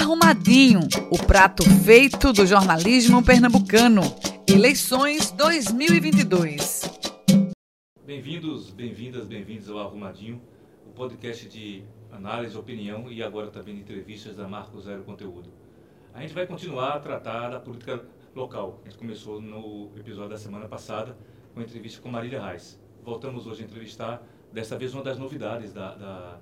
Arrumadinho, o prato feito do jornalismo pernambucano. Eleições 2022. Bem-vindos, bem-vindas, bem-vindos ao Arrumadinho, o podcast de análise, opinião e agora também de entrevistas da Marco Zero Conteúdo. A gente vai continuar a tratar da política local. A gente começou no episódio da semana passada com a entrevista com Marília Reis. Voltamos hoje a entrevistar, dessa vez, uma das novidades da, da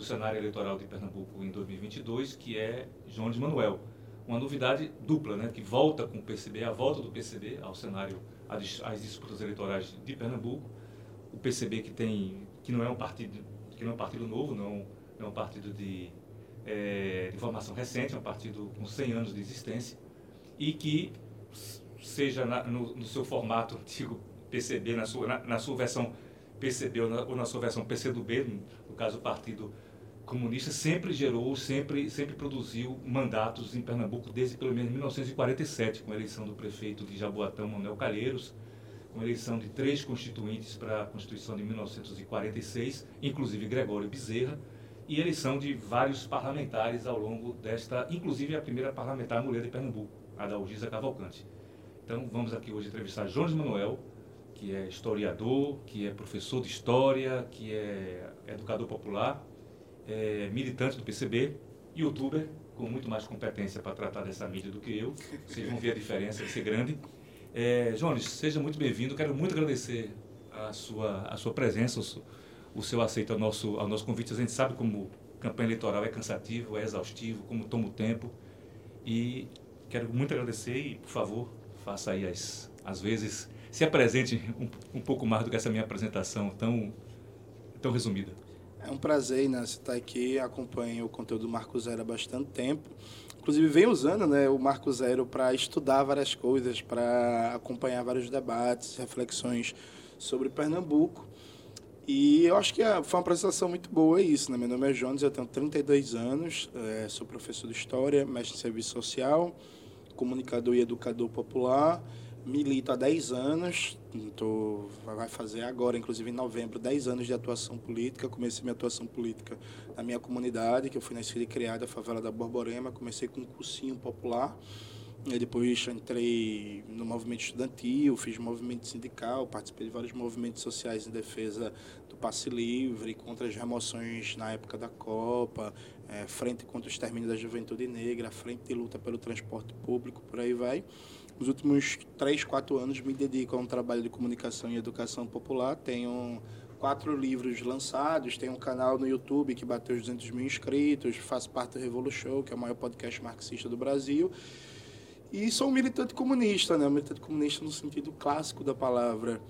do cenário eleitoral de Pernambuco em 2022, que é de Manuel. Uma novidade dupla, né, que volta com o PCB, a volta do PCB ao cenário, às disputas eleitorais de Pernambuco. O PCB que tem, que não é um partido, que não é um partido novo, não, é um partido de, é, de formação recente, é um partido com 100 anos de existência e que seja na, no, no, seu formato antigo PCB, na sua, na, na sua versão PCB ou na, ou na sua versão PCdoB, no caso o Partido Comunista, sempre gerou, sempre, sempre produziu mandatos em Pernambuco desde pelo menos 1947, com a eleição do prefeito de Jaboatão, Manuel Calheiros, com a eleição de três constituintes para a Constituição de 1946, inclusive Gregório Bezerra, e eleição de vários parlamentares ao longo desta, inclusive a primeira parlamentar mulher de Pernambuco, a da Algisa Cavalcante. Então vamos aqui hoje entrevistar Jones Manuel, que é historiador, que é professor de história, que é educador popular, é militante do PCB, youtuber, com muito mais competência para tratar dessa mídia do que eu. Vocês vão ver a diferença de ser grande. É, Jones, seja muito bem-vindo. Quero muito agradecer a sua, a sua presença, o, o seu aceito ao nosso, ao nosso convite. A gente sabe como campanha eleitoral é cansativo, é exaustivo, como toma o tempo. E quero muito agradecer e, por favor, faça aí as, as vezes se apresente um, um pouco mais do que essa minha apresentação tão, tão resumida. É um prazer, Inácio, estar aqui. Acompanho o conteúdo do Marco Zero há bastante tempo. Inclusive, venho usando né, o Marco Zero para estudar várias coisas, para acompanhar vários debates, reflexões sobre Pernambuco. E eu acho que foi uma apresentação muito boa, é isso. Né? Meu nome é Jones, eu tenho 32 anos, é, sou professor de História, mestre em Serviço Social, comunicador e educador popular milito há 10 anos, tô, vai fazer agora, inclusive em novembro, 10 anos de atuação política. Comecei minha atuação política na minha comunidade, que eu fui nascida e criada, a favela da Borborema. Comecei com um cursinho popular. E depois entrei no movimento estudantil, fiz movimento sindical, participei de vários movimentos sociais em defesa do passe livre, contra as remoções na época da Copa, é, frente contra o extermínio da juventude negra, frente de luta pelo transporte público, por aí vai. Os últimos três, quatro anos me dedico a um trabalho de comunicação e educação popular. Tenho quatro livros lançados, tenho um canal no YouTube que bateu os 200 mil inscritos, faço parte do Revolution, que é o maior podcast marxista do Brasil. E sou um militante comunista, né? Um militante comunista no sentido clássico da palavra.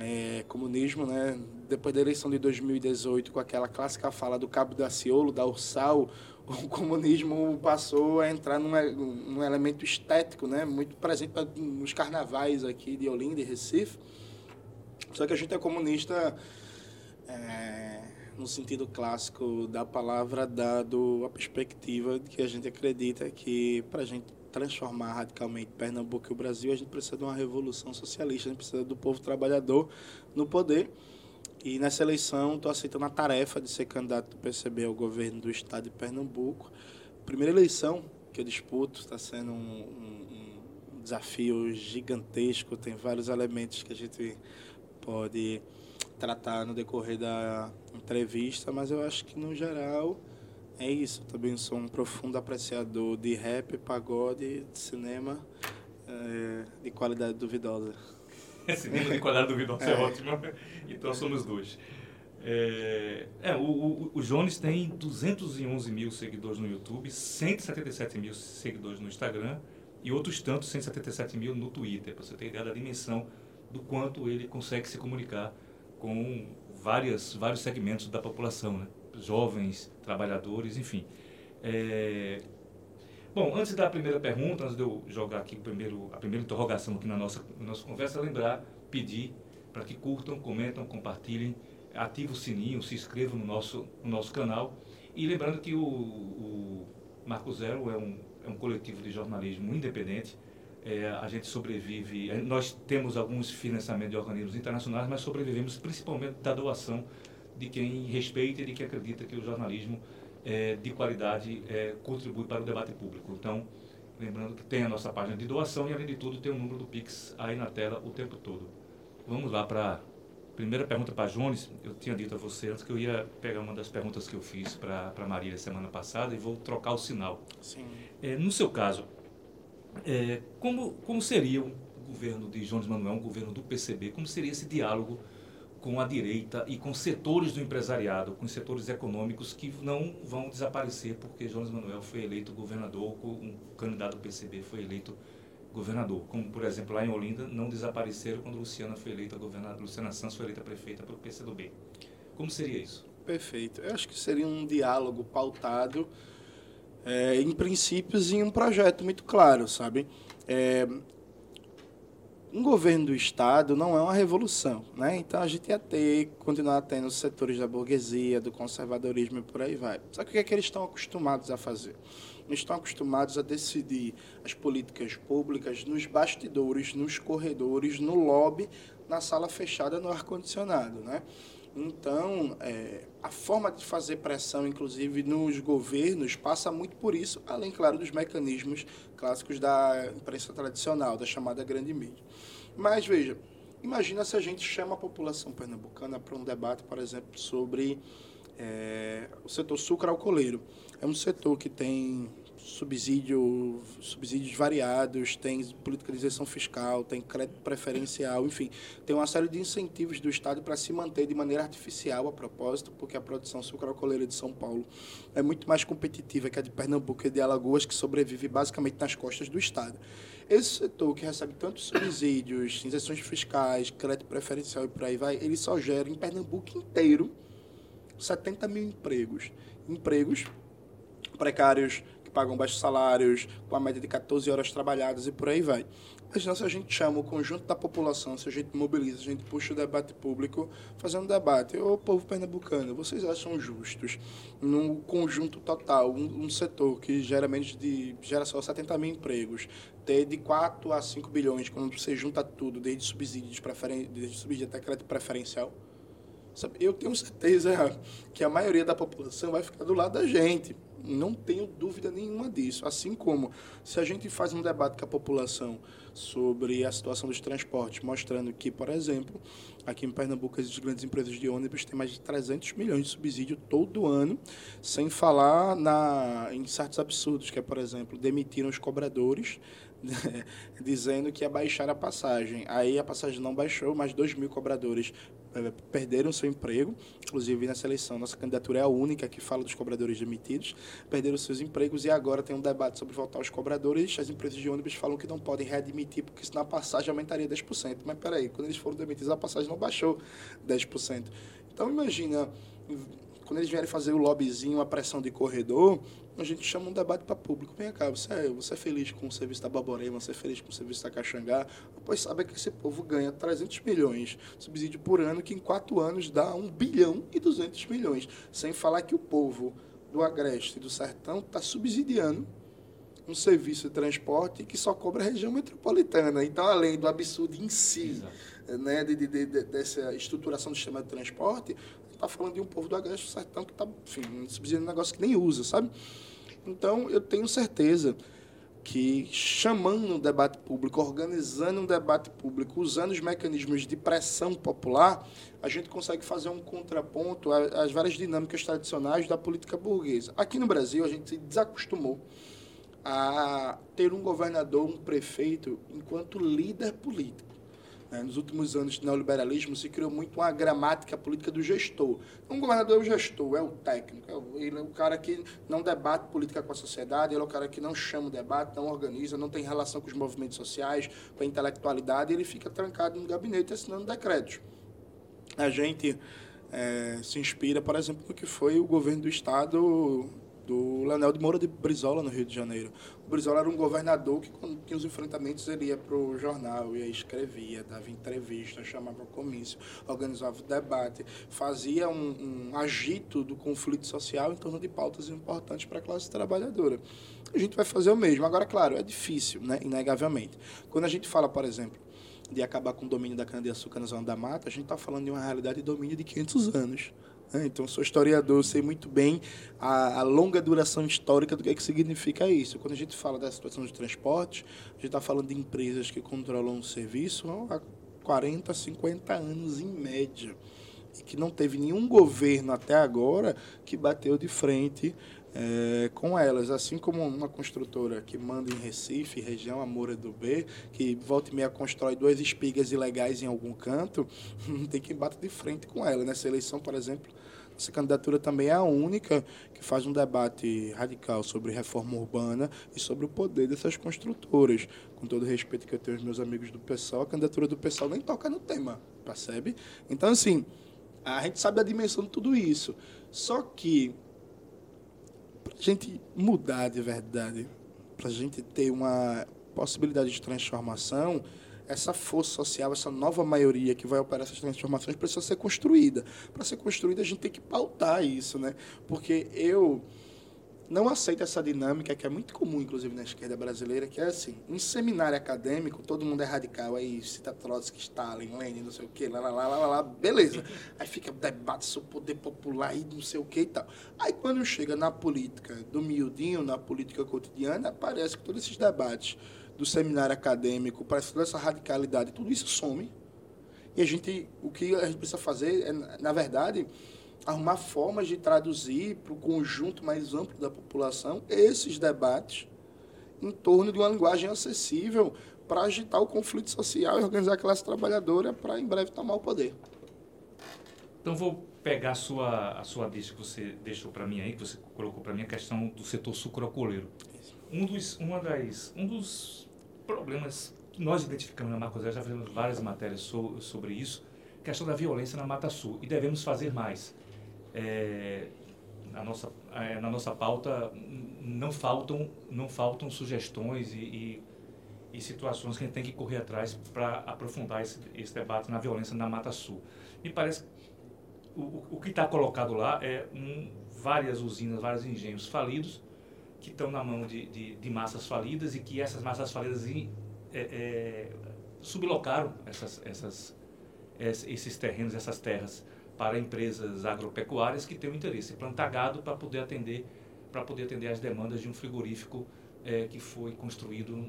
É, comunismo, né? Depois da eleição de 2018, com aquela clássica fala do Cabo Daciolo, da Ursal, o comunismo passou a entrar num, num elemento estético, né? Muito presente nos carnavais aqui de Olinda e Recife. Só que a gente é comunista é, no sentido clássico da palavra, dado a perspectiva de que a gente acredita que para a gente transformar radicalmente Pernambuco e o Brasil, a gente precisa de uma revolução socialista, a gente precisa do povo trabalhador no poder. E nessa eleição estou aceitando a tarefa de ser candidato do PCB ao governo do estado de Pernambuco. Primeira eleição que eu disputo, está sendo um, um, um desafio gigantesco, tem vários elementos que a gente pode tratar no decorrer da entrevista, mas eu acho que no geral é isso. Eu também sou um profundo apreciador de rap, pagode, de cinema é, de qualidade duvidosa. cinema de qualidade duvidosa é, é ótimo. Então somos dois. É, é o, o, o, Jones tem 211 mil seguidores no YouTube, 177 mil seguidores no Instagram e outros tantos 177 mil no Twitter, para você ter ideia da dimensão do quanto ele consegue se comunicar com várias, vários segmentos da população, né? jovens, trabalhadores, enfim. É, Bom, antes da primeira pergunta, antes de eu jogar aqui primeiro, a primeira interrogação aqui na nossa, na nossa conversa, lembrar, pedir para que curtam, comentam, compartilhem, ativem o sininho, se inscrevam no nosso, no nosso canal. E lembrando que o, o Marco Zero é um, é um coletivo de jornalismo independente. É, a gente sobrevive, é, nós temos alguns financiamentos de organismos internacionais, mas sobrevivemos principalmente da doação de quem respeita e de quem acredita que o jornalismo é, de qualidade é, contribui para o debate público. Então, lembrando que tem a nossa página de doação e, além de tudo, tem o número do Pix aí na tela o tempo todo. Vamos lá para a primeira pergunta para Jones. Eu tinha dito a você antes que eu ia pegar uma das perguntas que eu fiz para a Marília semana passada e vou trocar o sinal. Sim. É, no seu caso, é, como, como seria o governo de Jones Manuel, um governo do PCB, como seria esse diálogo com a direita e com setores do empresariado, com setores econômicos que não vão desaparecer porque Jones Manuel foi eleito governador, um candidato do PCB foi eleito governador. Como, por exemplo, lá em Olinda, não desapareceram quando Luciana foi eleita governadora, Luciana Santos foi eleita prefeita pelo PCdoB. Como seria isso? Perfeito. Eu acho que seria um diálogo pautado é, em princípios e em um projeto muito claro, sabe? É, um governo do Estado não é uma revolução, né? Então a gente ia ter, continuar tendo os setores da burguesia, do conservadorismo e por aí vai. Só que o que, é que eles estão acostumados a fazer? Eles estão acostumados a decidir as políticas públicas nos bastidores, nos corredores, no lobby, na sala fechada, no ar-condicionado, né? Então, é, a forma de fazer pressão, inclusive nos governos, passa muito por isso, além, claro, dos mecanismos clássicos da imprensa tradicional, da chamada grande mídia. Mas, veja, imagina se a gente chama a população pernambucana para um debate, por exemplo, sobre é, o setor sucro-alcooleiro. É um setor que tem subsídio, subsídios variados, tem isenção fiscal, tem crédito preferencial, enfim, tem uma série de incentivos do Estado para se manter de maneira artificial a propósito, porque a produção sucroalcooleira de São Paulo é muito mais competitiva que a de Pernambuco e de Alagoas, que sobrevive basicamente nas costas do Estado. Esse setor que recebe tantos subsídios, isenções fiscais, crédito preferencial e por aí vai, ele só gera em Pernambuco inteiro 70 mil empregos. Empregos precários pagam baixos salários, com a média de 14 horas trabalhadas e por aí vai. Imagina se a gente chama o conjunto da população, se a gente mobiliza, se a gente puxa o debate público, fazendo um debate. Ô povo pernambucano, vocês acham justos, num conjunto total, um, um, setor que gera menos de. gera só 70 mil empregos, ter de 4 a 5 bilhões, quando você junta tudo, desde subsídios, preferen desde subsídio até crédito preferencial? Eu tenho certeza que a maioria da população vai ficar do lado da gente não tenho dúvida nenhuma disso. Assim como se a gente faz um debate com a população sobre a situação dos transportes, mostrando que, por exemplo, aqui em Pernambuco as grandes empresas de ônibus têm mais de 300 milhões de subsídio todo ano, sem falar na, em certos absurdos, que é, por exemplo, demitiram os cobradores dizendo que ia baixar a passagem. Aí a passagem não baixou, mas 2 mil cobradores perderam seu emprego. Inclusive, nessa eleição, nossa candidatura é a única que fala dos cobradores demitidos. Perderam seus empregos e agora tem um debate sobre voltar aos cobradores. As empresas de ônibus falam que não podem readmitir, porque senão a passagem aumentaria 10%. Mas peraí, quando eles foram demitidos, a passagem não baixou 10%. Então, imagina quando eles vierem fazer o lobbyzinho, a pressão de corredor, a gente chama um debate para público. Vem cá, você é, você é feliz com o serviço da Baborema, você é feliz com o serviço da Caxangá? Pois sabe que esse povo ganha 300 milhões de subsídio por ano, que em quatro anos dá 1 bilhão e 200 milhões. Sem falar que o povo do Agreste e do Sertão está subsidiando um serviço de transporte que só cobra a região metropolitana. Então, além do absurdo em si, né, de, de, de, dessa estruturação do sistema de transporte, está falando de um povo do Agreste Sertão que está, enfim, subsidiando um negócio que nem usa, sabe? Então, eu tenho certeza que chamando um debate público, organizando um debate público, usando os mecanismos de pressão popular, a gente consegue fazer um contraponto às várias dinâmicas tradicionais da política burguesa. Aqui no Brasil, a gente se desacostumou a ter um governador, um prefeito, enquanto líder político. Né? Nos últimos anos de neoliberalismo se criou muito uma gramática política do gestor. Um governador é o gestor, é o técnico, é ele é o cara que não debate política com a sociedade, ele é o cara que não chama o debate, não organiza, não tem relação com os movimentos sociais, com a intelectualidade, ele fica trancado no gabinete assinando decretos. A gente é, se inspira, por exemplo, no que foi o governo do Estado do Leonel de Moura de Brizola, no Rio de Janeiro. O Brizola era um governador que, quando tinha os enfrentamentos, ele ia para o jornal, ia escrevia, dava entrevista, chamava comício, organizava debate, fazia um, um agito do conflito social em torno de pautas importantes para a classe trabalhadora. A gente vai fazer o mesmo. Agora, claro, é difícil, né? inegavelmente. Quando a gente fala, por exemplo, de acabar com o domínio da cana-de-açúcar na zona da mata, a gente está falando de uma realidade de domínio de 500 anos? Então, sou historiador, sei muito bem a, a, longa duração histórica do que, é que significa isso. Quando a gente fala da situação de transporte, a gente está falando de empresas que controlam o serviço há 40, 50 anos em média. E que não teve nenhum governo até agora que bateu de frente é, com elas. Assim como uma construtora que manda em Recife, região Amora do B, que volta e meia constrói duas espigas ilegais em algum canto, tem quem bata de frente com ela. Nessa eleição, por exemplo, essa candidatura também é a única que faz um debate radical sobre reforma urbana e sobre o poder dessas construtoras. Com todo o respeito que eu tenho aos meus amigos do PSOL, a candidatura do PSOL nem toca no tema, percebe? Então, assim, a gente sabe a dimensão de tudo isso. Só que, gente mudar de verdade, para a gente ter uma possibilidade de transformação, essa força social, essa nova maioria que vai operar essas transformações precisa ser construída. Para ser construída, a gente tem que pautar isso, né? Porque eu não aceito essa dinâmica que é muito comum, inclusive, na esquerda brasileira, que é assim, em seminário acadêmico, todo mundo é radical, aí cita Trotsky, Stalin, Lenin, não sei o quê, lá, lá, lá, lá, lá, beleza. Aí fica debate sobre o poder popular e não sei o quê e tal. Aí quando chega na política do miudinho, na política cotidiana, parece que todos esses debates do seminário acadêmico, para toda essa radicalidade, tudo isso some. E a gente, o que a gente precisa fazer é, na verdade, arrumar formas de traduzir para o conjunto mais amplo da população esses debates em torno de uma linguagem acessível para agitar o conflito social e organizar a classe trabalhadora para em breve tomar o poder. Então vou pegar a sua a sua dica que você deixou para mim aí, que você colocou para mim a questão do setor sucroalcooleiro. Um dos uma das um dos problemas que nós identificamos na Marcos já fizemos várias matérias so, sobre isso, questão da violência na Mata Sul, e devemos fazer mais. É, na, nossa, é, na nossa pauta não faltam, não faltam sugestões e, e, e situações que a gente tem que correr atrás para aprofundar esse, esse debate na violência na Mata Sul. Me parece o, o que está colocado lá é um, várias usinas, vários engenhos falidos, que estão na mão de, de, de, massas falidas e que essas massas falidas é, é, sublocaram essas, essas, esses terrenos, essas terras para empresas agropecuárias que têm o interesse em plantar gado para poder atender para poder atender as demandas de um frigorífico é, que foi construído,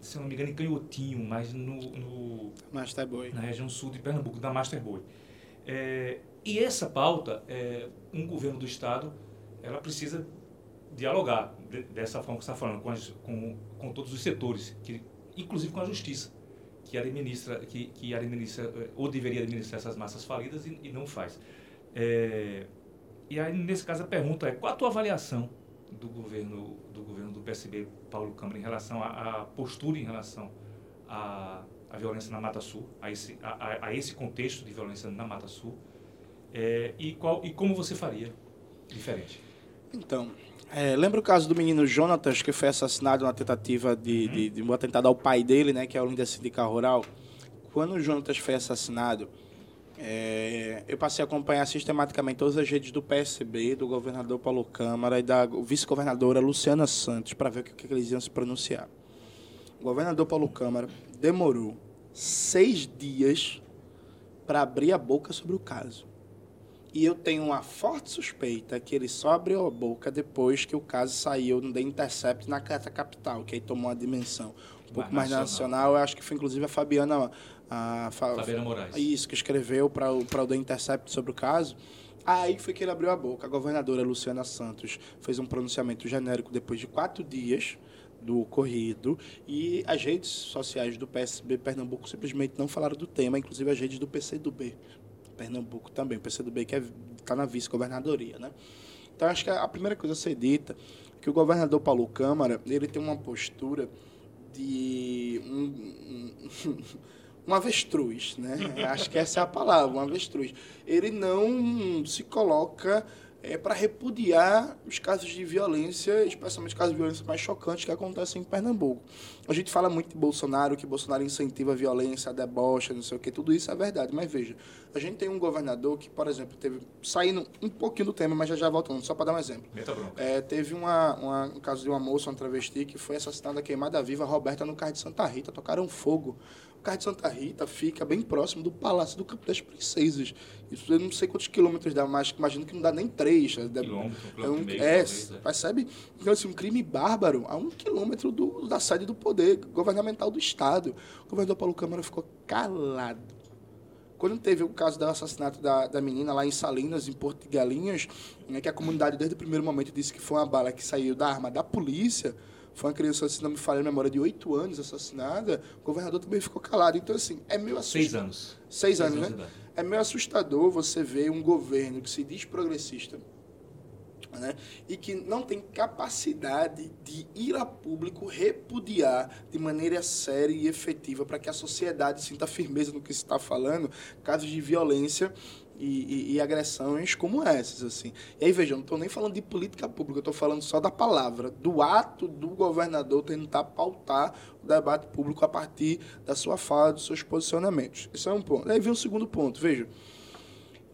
se não me engano, em Canhotinho, mas no, no na região sul de Pernambuco, da Master Boy. É, e essa pauta, é, um governo do estado, ela precisa dialogar de, dessa forma que você está falando, com, as, com, com todos os setores, que, inclusive com a justiça, que administra, que, que administra eh, ou deveria administrar essas massas falidas e, e não faz. É, e aí, nesse caso, a pergunta é, qual a tua avaliação do governo do, governo do PSB, Paulo Câmara, em relação à postura em relação à, à violência na Mata Sul, a esse, a, a esse contexto de violência na Mata Sul, é, e, qual, e como você faria diferente? Então, é, lembra o caso do menino Jonatas, que foi assassinado na tentativa de, de, de um atentado ao pai dele, né, que é o líder sindical rural? Quando o Jonatas foi assassinado, é, eu passei a acompanhar sistematicamente todas as redes do PSB, do governador Paulo Câmara e da vice-governadora Luciana Santos, para ver o que, que eles iam se pronunciar. O governador Paulo Câmara demorou seis dias para abrir a boca sobre o caso. E eu tenho uma forte suspeita que ele só abriu a boca depois que o caso saiu no The Intercept na Carta Capital, que aí tomou uma dimensão um pouco mais, nacional. Eu acho que foi inclusive a Fabiana. A, Fabiana Moraes. Isso, que escreveu para o, o The Intercept sobre o caso. Aí foi que ele abriu a boca. A governadora Luciana Santos fez um pronunciamento genérico depois de quatro dias do ocorrido e as redes sociais do PSB Pernambuco simplesmente não falaram do tema, inclusive as redes do PCdoB, Pernambuco também, o PCdoB que está é, na vice-governadoria, né? Então, acho que a primeira coisa a ser dita é que o governador Paulo Câmara, ele tem uma postura de um, um, um avestruz, né? Acho que essa é a palavra, um avestruz. Ele não se coloca é, para repudiar os casos de violência, especialmente casos de violência mais chocantes que acontecem em Pernambuco. A gente fala muito de Bolsonaro, que Bolsonaro incentiva a violência, a debocha, não sei o que, tudo isso é verdade, mas veja, a gente tem um governador que, por exemplo, teve, saindo um pouquinho do tema, mas já já voltando, só para dar um exemplo. É, teve uma, uma, um caso de uma moça, uma travesti, que foi assassinada, queimada viva, Roberta, no carro de Santa Rita, tocaram fogo Cais de Santa Rita fica bem próximo do Palácio do Campo das Princesas. Isso eu não sei quantos quilômetros dá, mas imagino que não dá nem três. Um quilômetro, é, um, meio, é, talvez, é. percebe? Então, assim, um crime bárbaro a um quilômetro do, da sede do poder governamental do Estado. O governador Paulo Câmara ficou calado. Quando teve o caso do assassinato da, da menina lá em Salinas, em Porto de Galinhas, né, que a comunidade desde o primeiro momento disse que foi uma bala que saiu da arma da polícia, foi uma criança, se não me falha a memória, de oito anos assassinada, o governador também ficou calado. Então, assim, é meio assustador. Seis anos. Seis, anos, anos né? É meio assustador você ver um governo que se diz progressista né? e que não tem capacidade de ir a público repudiar de maneira séria e efetiva para que a sociedade sinta firmeza no que se está falando casos de violência e, e, e agressões como essas. assim. E aí, veja, eu não estou nem falando de política pública, eu estou falando só da palavra, do ato do governador tentar pautar o debate público a partir da sua fala, dos seus posicionamentos. Esse é um ponto. Aí vem um segundo ponto, veja.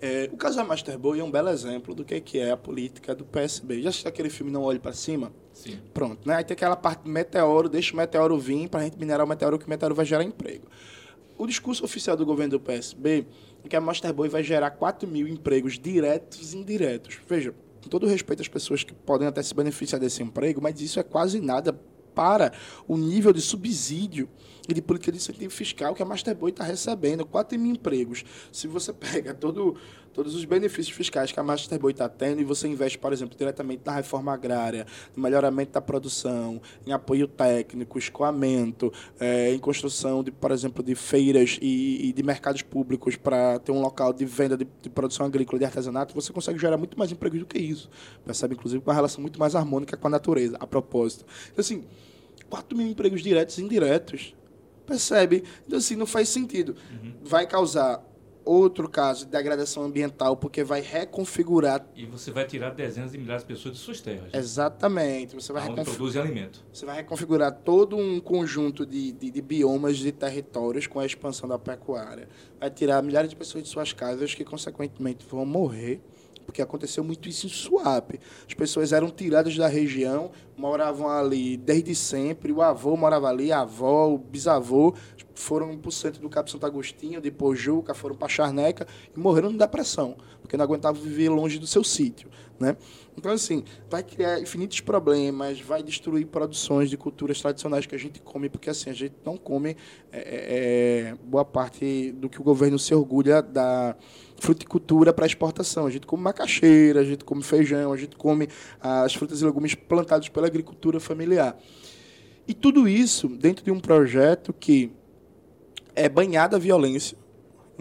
É, o caso da Masterboy é um belo exemplo do que, que é a política do PSB. Já assistiu aquele filme Não Olhe para Cima? Sim. Pronto, né? Aí tem aquela parte do meteoro, deixa o meteoro vir para a gente minerar o meteoro, que o meteoro vai gerar emprego. O discurso oficial do governo do PSB é que a Masterboy vai gerar 4 mil empregos diretos e indiretos. Veja, com todo respeito às pessoas que podem até se beneficiar desse emprego, mas isso é quase nada para o nível de subsídio e de política de incentivo fiscal que a Masterboy está recebendo. 4 mil empregos. Se você pega todo, todos os benefícios fiscais que a Masterboy está tendo e você investe, por exemplo, diretamente na reforma agrária, no melhoramento da produção, em apoio técnico, escoamento, eh, em construção, de, por exemplo, de feiras e, e de mercados públicos para ter um local de venda de, de produção agrícola e de artesanato, você consegue gerar muito mais empregos do que isso. Percebe, inclusive, com uma relação muito mais harmônica com a natureza, a propósito. Então, assim, 4 mil empregos diretos e indiretos. Percebe? Então, assim, não faz sentido. Vai causar outro caso de degradação ambiental, porque vai reconfigurar. E você vai tirar dezenas de milhares de pessoas de suas terras. Exatamente. Você vai, onde reconfi- produzem alimento. você vai reconfigurar todo um conjunto de, de, de biomas, de territórios com a expansão da pecuária. Vai tirar milhares de pessoas de suas casas que, consequentemente, vão morrer. Porque aconteceu muito isso em Suape. As pessoas eram tiradas da região, moravam ali desde sempre. O avô morava ali, a avó, o bisavô foram para o centro do Cabo Santo Agostinho, de Pojuca, foram para Charneca e morreram de depressão, porque não aguentavam viver longe do seu sítio. Né? Então, assim, vai criar infinitos problemas, vai destruir produções de culturas tradicionais que a gente come, porque assim, a gente não come é, é, boa parte do que o governo se orgulha da fruticultura para exportação. A gente come macaxeira, a gente come feijão, a gente come as frutas e legumes plantados pela agricultura familiar. E tudo isso dentro de um projeto que é banhado a violência.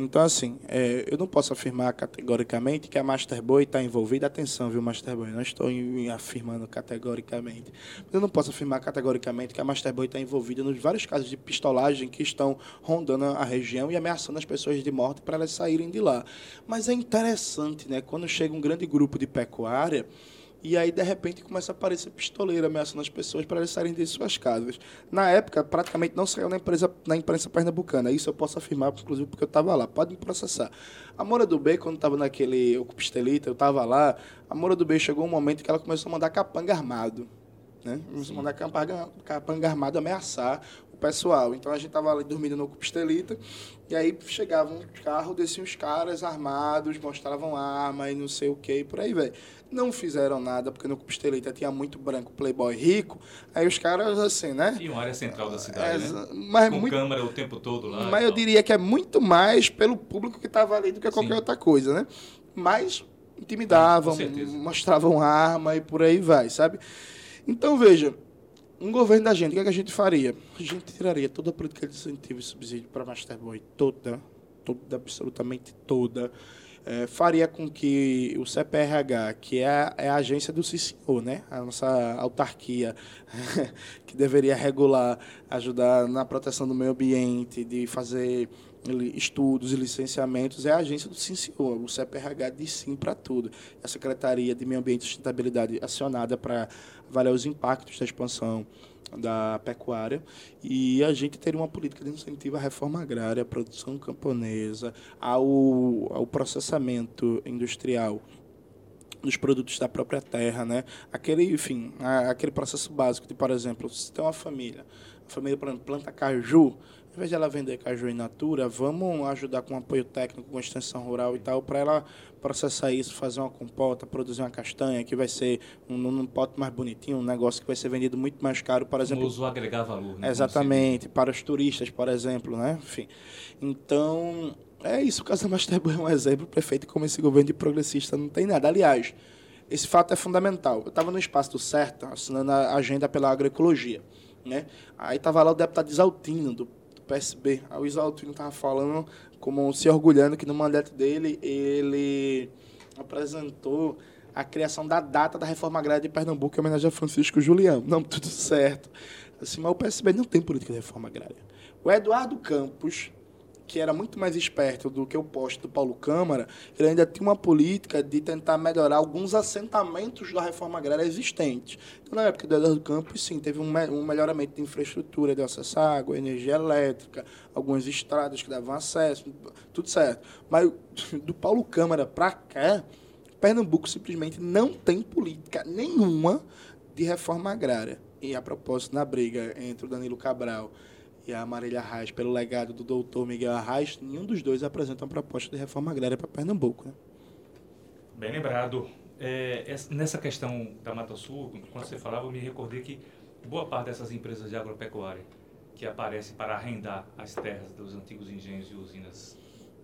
Então, assim, é, eu não posso afirmar categoricamente que a Masterboy está envolvida. Atenção, viu, Masterboy? Não estou afirmando categoricamente. Eu não posso afirmar categoricamente que a Masterboy está envolvida nos vários casos de pistolagem que estão rondando a região e ameaçando as pessoas de morte para elas saírem de lá. Mas é interessante, né? Quando chega um grande grupo de pecuária. E aí, de repente, começa a aparecer pistoleiro ameaçando as pessoas para elas saírem de suas casas. Na época, praticamente não saiu na, empresa, na imprensa pernambucana. Isso eu posso afirmar, inclusive, porque eu estava lá. Pode me processar. A Moura do B, quando estava naquele Ocupa Estelita, eu estava lá. A Moura do B chegou um momento que ela começou a mandar capanga armado. Né? Começou a mandar capanga, capanga armado ameaçar pessoal. Então a gente estava ali dormindo no Ocupa Estelita. E aí chegavam um carro, desciam os caras armados, mostravam arma e não sei o que, e por aí, velho. Não fizeram nada, porque no Costelita tinha muito branco, playboy rico. Aí os caras, assim, né? E uma área central da cidade, É, né? mas, Com muito, câmera o tempo todo lá. mas eu diria que é muito mais pelo público que estava ali do que qualquer Sim. outra coisa, né? Mas intimidavam, mostravam arma e por aí vai, sabe? Então, veja, um governo da gente, o que, é que a gente faria? A gente tiraria toda a política de incentivo e subsídio para Masterboy, toda, toda, absolutamente toda. É, faria com que o CPRH, que é a, é a agência do CICIO, né? a nossa autarquia, que deveria regular, ajudar na proteção do meio ambiente, de fazer estudos e licenciamentos, é a agência do CICIO. O CPRH diz sim para tudo. A Secretaria de Meio Ambiente e Sustentabilidade acionada para avaliar os impactos da expansão da pecuária e a gente teria uma política de incentivo à reforma agrária, à produção camponesa, ao, ao processamento industrial dos produtos da própria terra, né? Aquele, enfim, aquele processo básico de, por exemplo, se tem uma família, a família, planta caju, ao invés de ela vender caju in natura, vamos ajudar com apoio técnico, com extensão rural e tal, para ela processar isso, fazer uma compota, produzir uma castanha, que vai ser um, num pote mais bonitinho, um negócio que vai ser vendido muito mais caro, por exemplo. O agregar valor. Né? Exatamente, para os turistas, por exemplo, né? Enfim. Então, é isso, o Casamastebo é um exemplo perfeito como esse governo de progressista não tem nada. Aliás, esse fato é fundamental. Eu estava no espaço do certo, assinando a agenda pela agroecologia. Né? Aí estava lá o deputado Isaltino, do PSB. Aí o Isaltino estava falando, como se orgulhando que no mandato dele ele apresentou a criação da data da reforma agrária de Pernambuco em homenagem a Francisco Julião. Não, tudo certo. Assim, mas o PSB não tem política de reforma agrária. O Eduardo Campos, que era muito mais esperto do que o posto do Paulo Câmara, ele ainda tinha uma política de tentar melhorar alguns assentamentos da reforma agrária existentes. Então, na época do Eduardo Campos, sim, teve um, um melhoramento de infraestrutura de acesso à água, energia elétrica, algumas estradas que davam acesso, tudo certo. Mas do Paulo Câmara para cá, Pernambuco simplesmente não tem política nenhuma de reforma agrária. E a propósito, na briga entre o Danilo Cabral e a Marília Arraes, pelo legado do doutor Miguel Arraes, nenhum dos dois apresenta uma proposta de reforma agrária para Pernambuco. Né? Bem lembrado. É, nessa questão da Mata Sul, quando você falava, eu me recordei que boa parte dessas empresas de agropecuária que aparecem para arrendar as terras dos antigos engenhos e usinas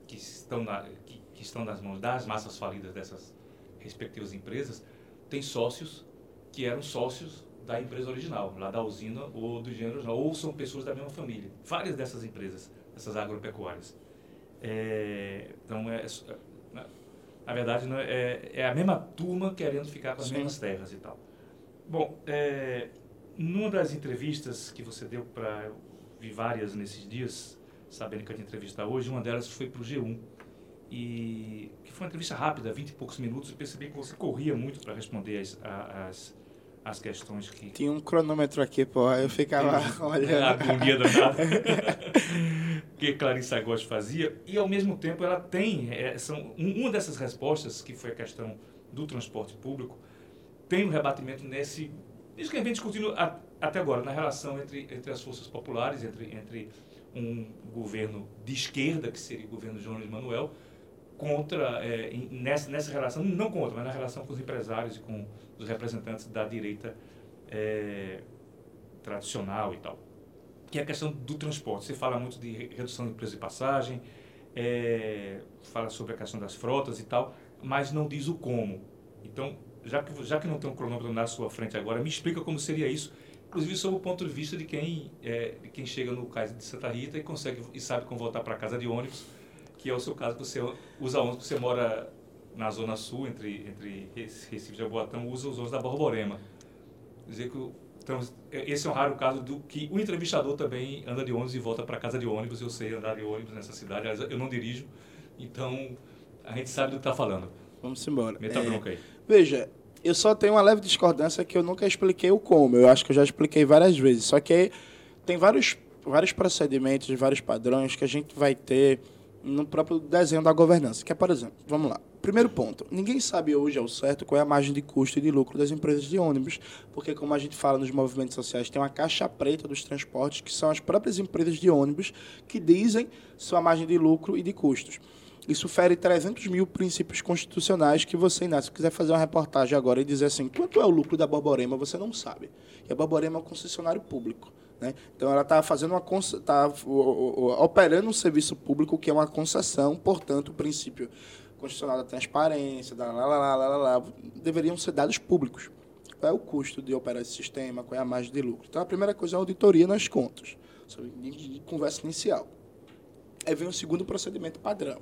que estão, na, que, que estão nas mãos das massas falidas dessas respectivas empresas, têm sócios que eram sócios da empresa original, lá da usina ou do gênero original, ou são pessoas da mesma família. Várias dessas empresas, essas agropecuárias. É, então, é, é, na verdade, né, é, é, a mesma turma querendo ficar com as Sim. mesmas terras e tal. Bom, é, numa das entrevistas que você deu para vi várias nesses dias, sabendo que eu ia entrevistar hoje, uma delas foi para o G1. E que foi uma entrevista rápida, 20 e poucos minutos, eu percebi que você corria muito para responder as, as, as questões que. Tinha um cronômetro aqui, pô, eu ficava olhando. A agonia danada. que Clarissa Góes fazia. E, ao mesmo tempo, ela tem. É, são, uma dessas respostas, que foi a questão do transporte público, tem um rebatimento nesse. Isso que a gente vem discutindo a, até agora, na relação entre, entre as forças populares, entre, entre um governo de esquerda, que seria o governo de João Manuel, contra, é, nessa, nessa relação, não contra, mas na relação com os empresários e com os representantes da direita é, tradicional e tal. Que é a questão do transporte. Você fala muito de redução de preço de passagem, é, fala sobre a questão das frotas e tal, mas não diz o como. Então, já que, já que não tem um cronômetro na sua frente agora, me explica como seria isso, inclusive sob o ponto de vista de quem, é, de quem chega no cais de Santa Rita e consegue e sabe como voltar para casa de ônibus que é o seu caso, você usa ônibus, você mora na Zona Sul, entre, entre Recife e Jaboatão, usa os ônibus da Borborema. Dizer que então, esse é um raro caso do que o entrevistador também anda de ônibus e volta para casa de ônibus. Eu sei andar de ônibus nessa cidade, eu não dirijo, então a gente sabe do que está falando. Vamos embora. Meta é, bronca aí. Veja, eu só tenho uma leve discordância que eu nunca expliquei o como. Eu acho que eu já expliquei várias vezes. Só que tem vários, vários procedimentos, vários padrões que a gente vai ter no próprio desenho da governança, que é, por exemplo, vamos lá. Primeiro ponto, ninguém sabe hoje ao certo qual é a margem de custo e de lucro das empresas de ônibus, porque como a gente fala nos movimentos sociais, tem uma caixa preta dos transportes, que são as próprias empresas de ônibus que dizem sua margem de lucro e de custos. Isso fere 300 mil princípios constitucionais que você, Inácio, quiser fazer uma reportagem agora e dizer assim, quanto é o lucro da Borborema, você não sabe. E a Borborema é um concessionário público. Né? Então, ela está fazendo uma tá, operando um serviço público que é uma concessão, portanto, o princípio constitucional da transparência, da lá, lá, lá, lá, lá, deveriam ser dados públicos. Qual é o custo de operar esse sistema? Qual é a margem de lucro? Então, a primeira coisa é a auditoria nas contas, conversa inicial. Aí vem o segundo procedimento padrão,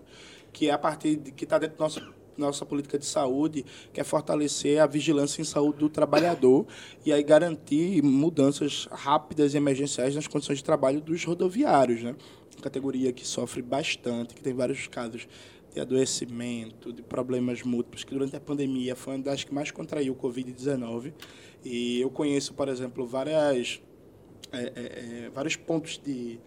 que é a partir de que está dentro do nosso nossa política de saúde, que é fortalecer a vigilância em saúde do trabalhador e aí garantir mudanças rápidas e emergenciais nas condições de trabalho dos rodoviários, né? Categoria que sofre bastante, que tem vários casos de adoecimento, de problemas múltiplos, que durante a pandemia foi uma das que mais contraiu o Covid-19. E eu conheço, por exemplo, várias, é, é, é vários pontos de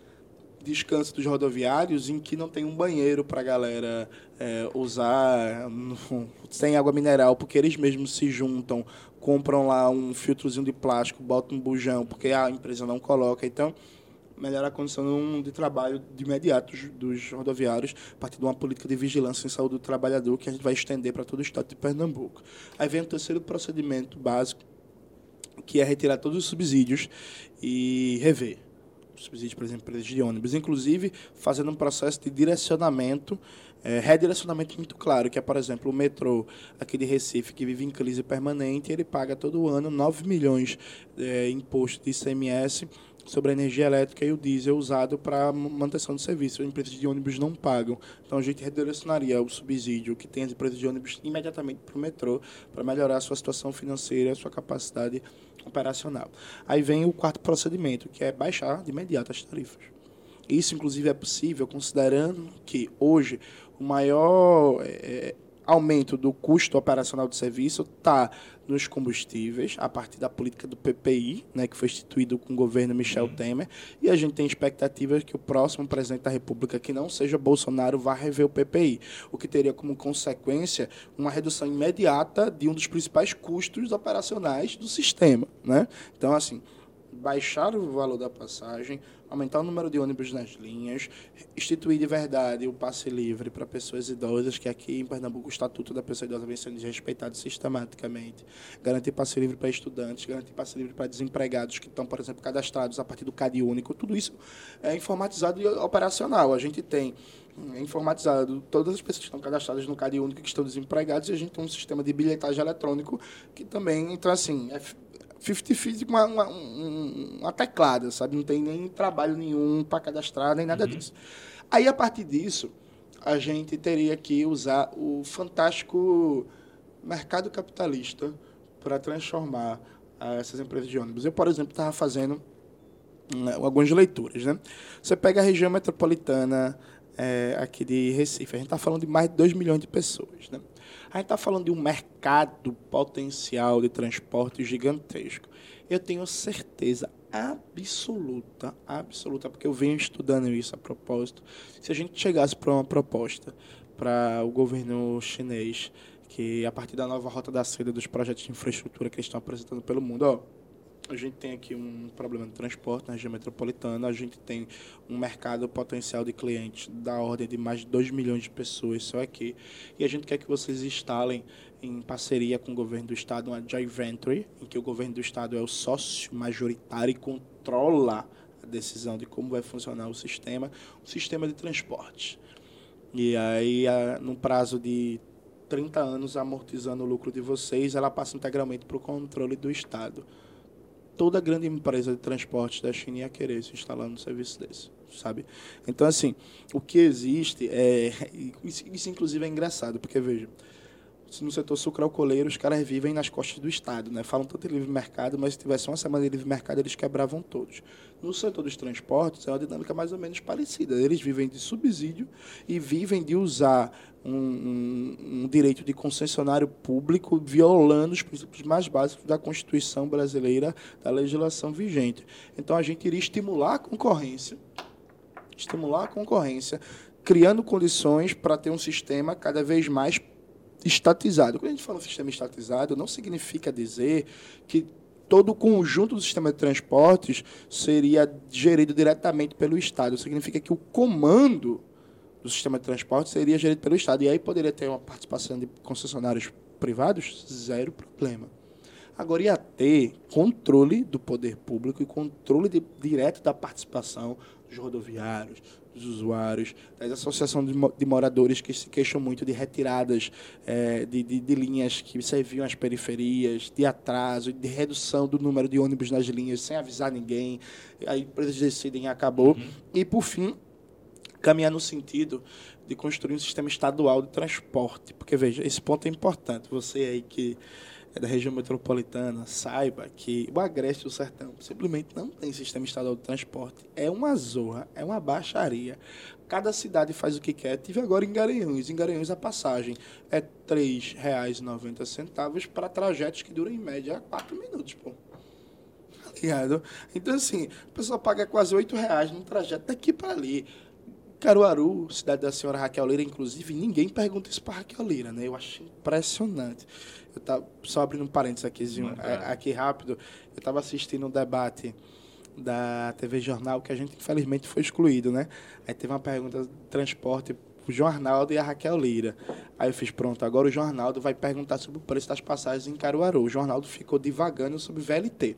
descanso dos rodoviários em que não tem um banheiro para a galera é, usar, sem água mineral, porque eles mesmos se juntam, compram lá um filtrozinho de plástico, botam um bujão, porque a empresa não coloca. Então, melhorar a condição de trabalho de imediato dos rodoviários, a partir de uma política de vigilância em saúde do trabalhador que a gente vai estender para todo o estado de Pernambuco. Aí vem o terceiro procedimento básico, que é retirar todos os subsídios e rever subsídio, por exemplo, para de ônibus, inclusive fazendo um processo de direcionamento, é, redirecionamento muito claro, que é, por exemplo, o metrô aqui de Recife, que vive em crise permanente, ele paga todo ano 9 milhões é, imposto de ICMS sobre a energia elétrica e o diesel usado para manutenção do serviço. As empresas de ônibus não pagam. Então a gente redirecionaria o subsídio que tem as empresas de ônibus imediatamente para o metrô, para melhorar a sua situação financeira, a sua capacidade operacional. Aí vem o quarto procedimento, que é baixar de imediato as tarifas. Isso, inclusive, é possível considerando que hoje o maior é, aumento do custo operacional do serviço está nos combustíveis, a partir da política do PPI, né, que foi instituído com o governo Michel uhum. Temer, e a gente tem expectativas que o próximo presidente da República, que não seja Bolsonaro, vá rever o PPI, o que teria como consequência uma redução imediata de um dos principais custos operacionais do sistema. Né? Então, assim, baixar o valor da passagem, aumentar o número de ônibus nas linhas, instituir de verdade o passe livre para pessoas idosas, que aqui em Pernambuco o Estatuto da Pessoa Idosa vem sendo desrespeitado sistematicamente, garantir passe livre para estudantes, garantir passe livre para desempregados que estão, por exemplo, cadastrados a partir do CAD único, tudo isso é informatizado e operacional. A gente tem é informatizado todas as pessoas que estão cadastradas no CAD único que estão desempregados e a gente tem um sistema de bilhetagem eletrônico que também, então assim, é 50-50 com uma, uma, uma, teclada, sabe? Não tem nem trabalho nenhum para cadastrar, nem nada uhum. disso. Aí, a partir disso, a gente teria que usar o fantástico mercado capitalista para transformar uh, essas empresas de ônibus. Eu, por exemplo, estava fazendo uh, algumas leituras. Né? Você pega a região metropolitana é, aqui de Recife, a gente está falando de mais de 2 milhões de pessoas. Né? A gente está falando de um mercado potencial de transporte gigantesco. Eu tenho certeza absoluta, absoluta, porque eu venho estudando isso a propósito. Se a gente chegasse para uma proposta para o governo chinês, que a partir da nova rota da seda dos projetos de infraestrutura que eles estão apresentando pelo mundo, ó, a gente tem aqui um problema de transporte na região metropolitana, a gente tem um mercado potencial de clientes da ordem de mais de 2 milhões de pessoas só aqui, e a gente quer que vocês instalem em parceria com o governo do estado uma joint venture, em que o governo do estado é o sócio majoritário e controla a decisão de como vai funcionar o sistema, o sistema de transporte. E aí, no prazo de 30 anos, amortizando o lucro de vocês, ela passa integralmente para o controle do estado toda grande empresa de transporte da China ia querer se instalar no serviço desse, sabe? Então, assim, o que existe é... Isso, isso inclusive, é engraçado, porque, veja, no setor sucroalcooleiro, os caras vivem nas costas do Estado, né? Falam tanto de livre mercado, mas se tivesse uma semana de livre mercado, eles quebravam todos. No setor dos transportes, é uma dinâmica mais ou menos parecida. Eles vivem de subsídio e vivem de usar um, um, um direito de concessionário público violando os princípios mais básicos da Constituição brasileira, da legislação vigente. Então, a gente iria estimular a concorrência, estimular a concorrência, criando condições para ter um sistema cada vez mais estatizado. Quando a gente fala sistema estatizado, não significa dizer que todo o conjunto do sistema de transportes seria gerido diretamente pelo Estado. Significa que o comando do sistema de transporte seria gerido pelo Estado. E aí poderia ter uma participação de concessionários privados? Zero problema. Agora, ia ter controle do poder público e controle de, direto da participação dos rodoviários, dos usuários, das associações de moradores que se queixam muito de retiradas é, de, de, de, linhas que serviam às periferias, de atraso, de redução do número de ônibus nas linhas sem avisar ninguém. Aí empresas decidem acabou. Uhum. E, por fim, caminhar no sentido de construir um sistema estadual de transporte. Porque, veja, esse ponto é importante. Você aí que é da região metropolitana, saiba que o Agreste e o Sertão simplesmente não tem sistema estadual de transporte. É uma zorra, é uma baixaria. Cada cidade faz o que quer. Tive agora em Garanhuns. Em Garanhuns a passagem é R$ 3,90 para trajetos que duram em média 4 minutos, pô. ligado? Então, assim, a pessoa paga quase 8 reais num trajeto daqui para ali. Caruaru, cidade da senhora Raquel Lira, inclusive, ninguém pergunta isso para Raquel Lira, né? Eu acho impressionante. Eu tava, só abrindo um parênteses aqui, aqui rápido, eu estava assistindo um debate da TV Jornal que a gente, infelizmente, foi excluído, né? Aí teve uma pergunta de transporte o Jornaldo e a Raquel Lira. Aí eu fiz, pronto, agora o Jornaldo vai perguntar sobre o preço das passagens em Caruaru. O Jornaldo ficou divagando sobre VLT.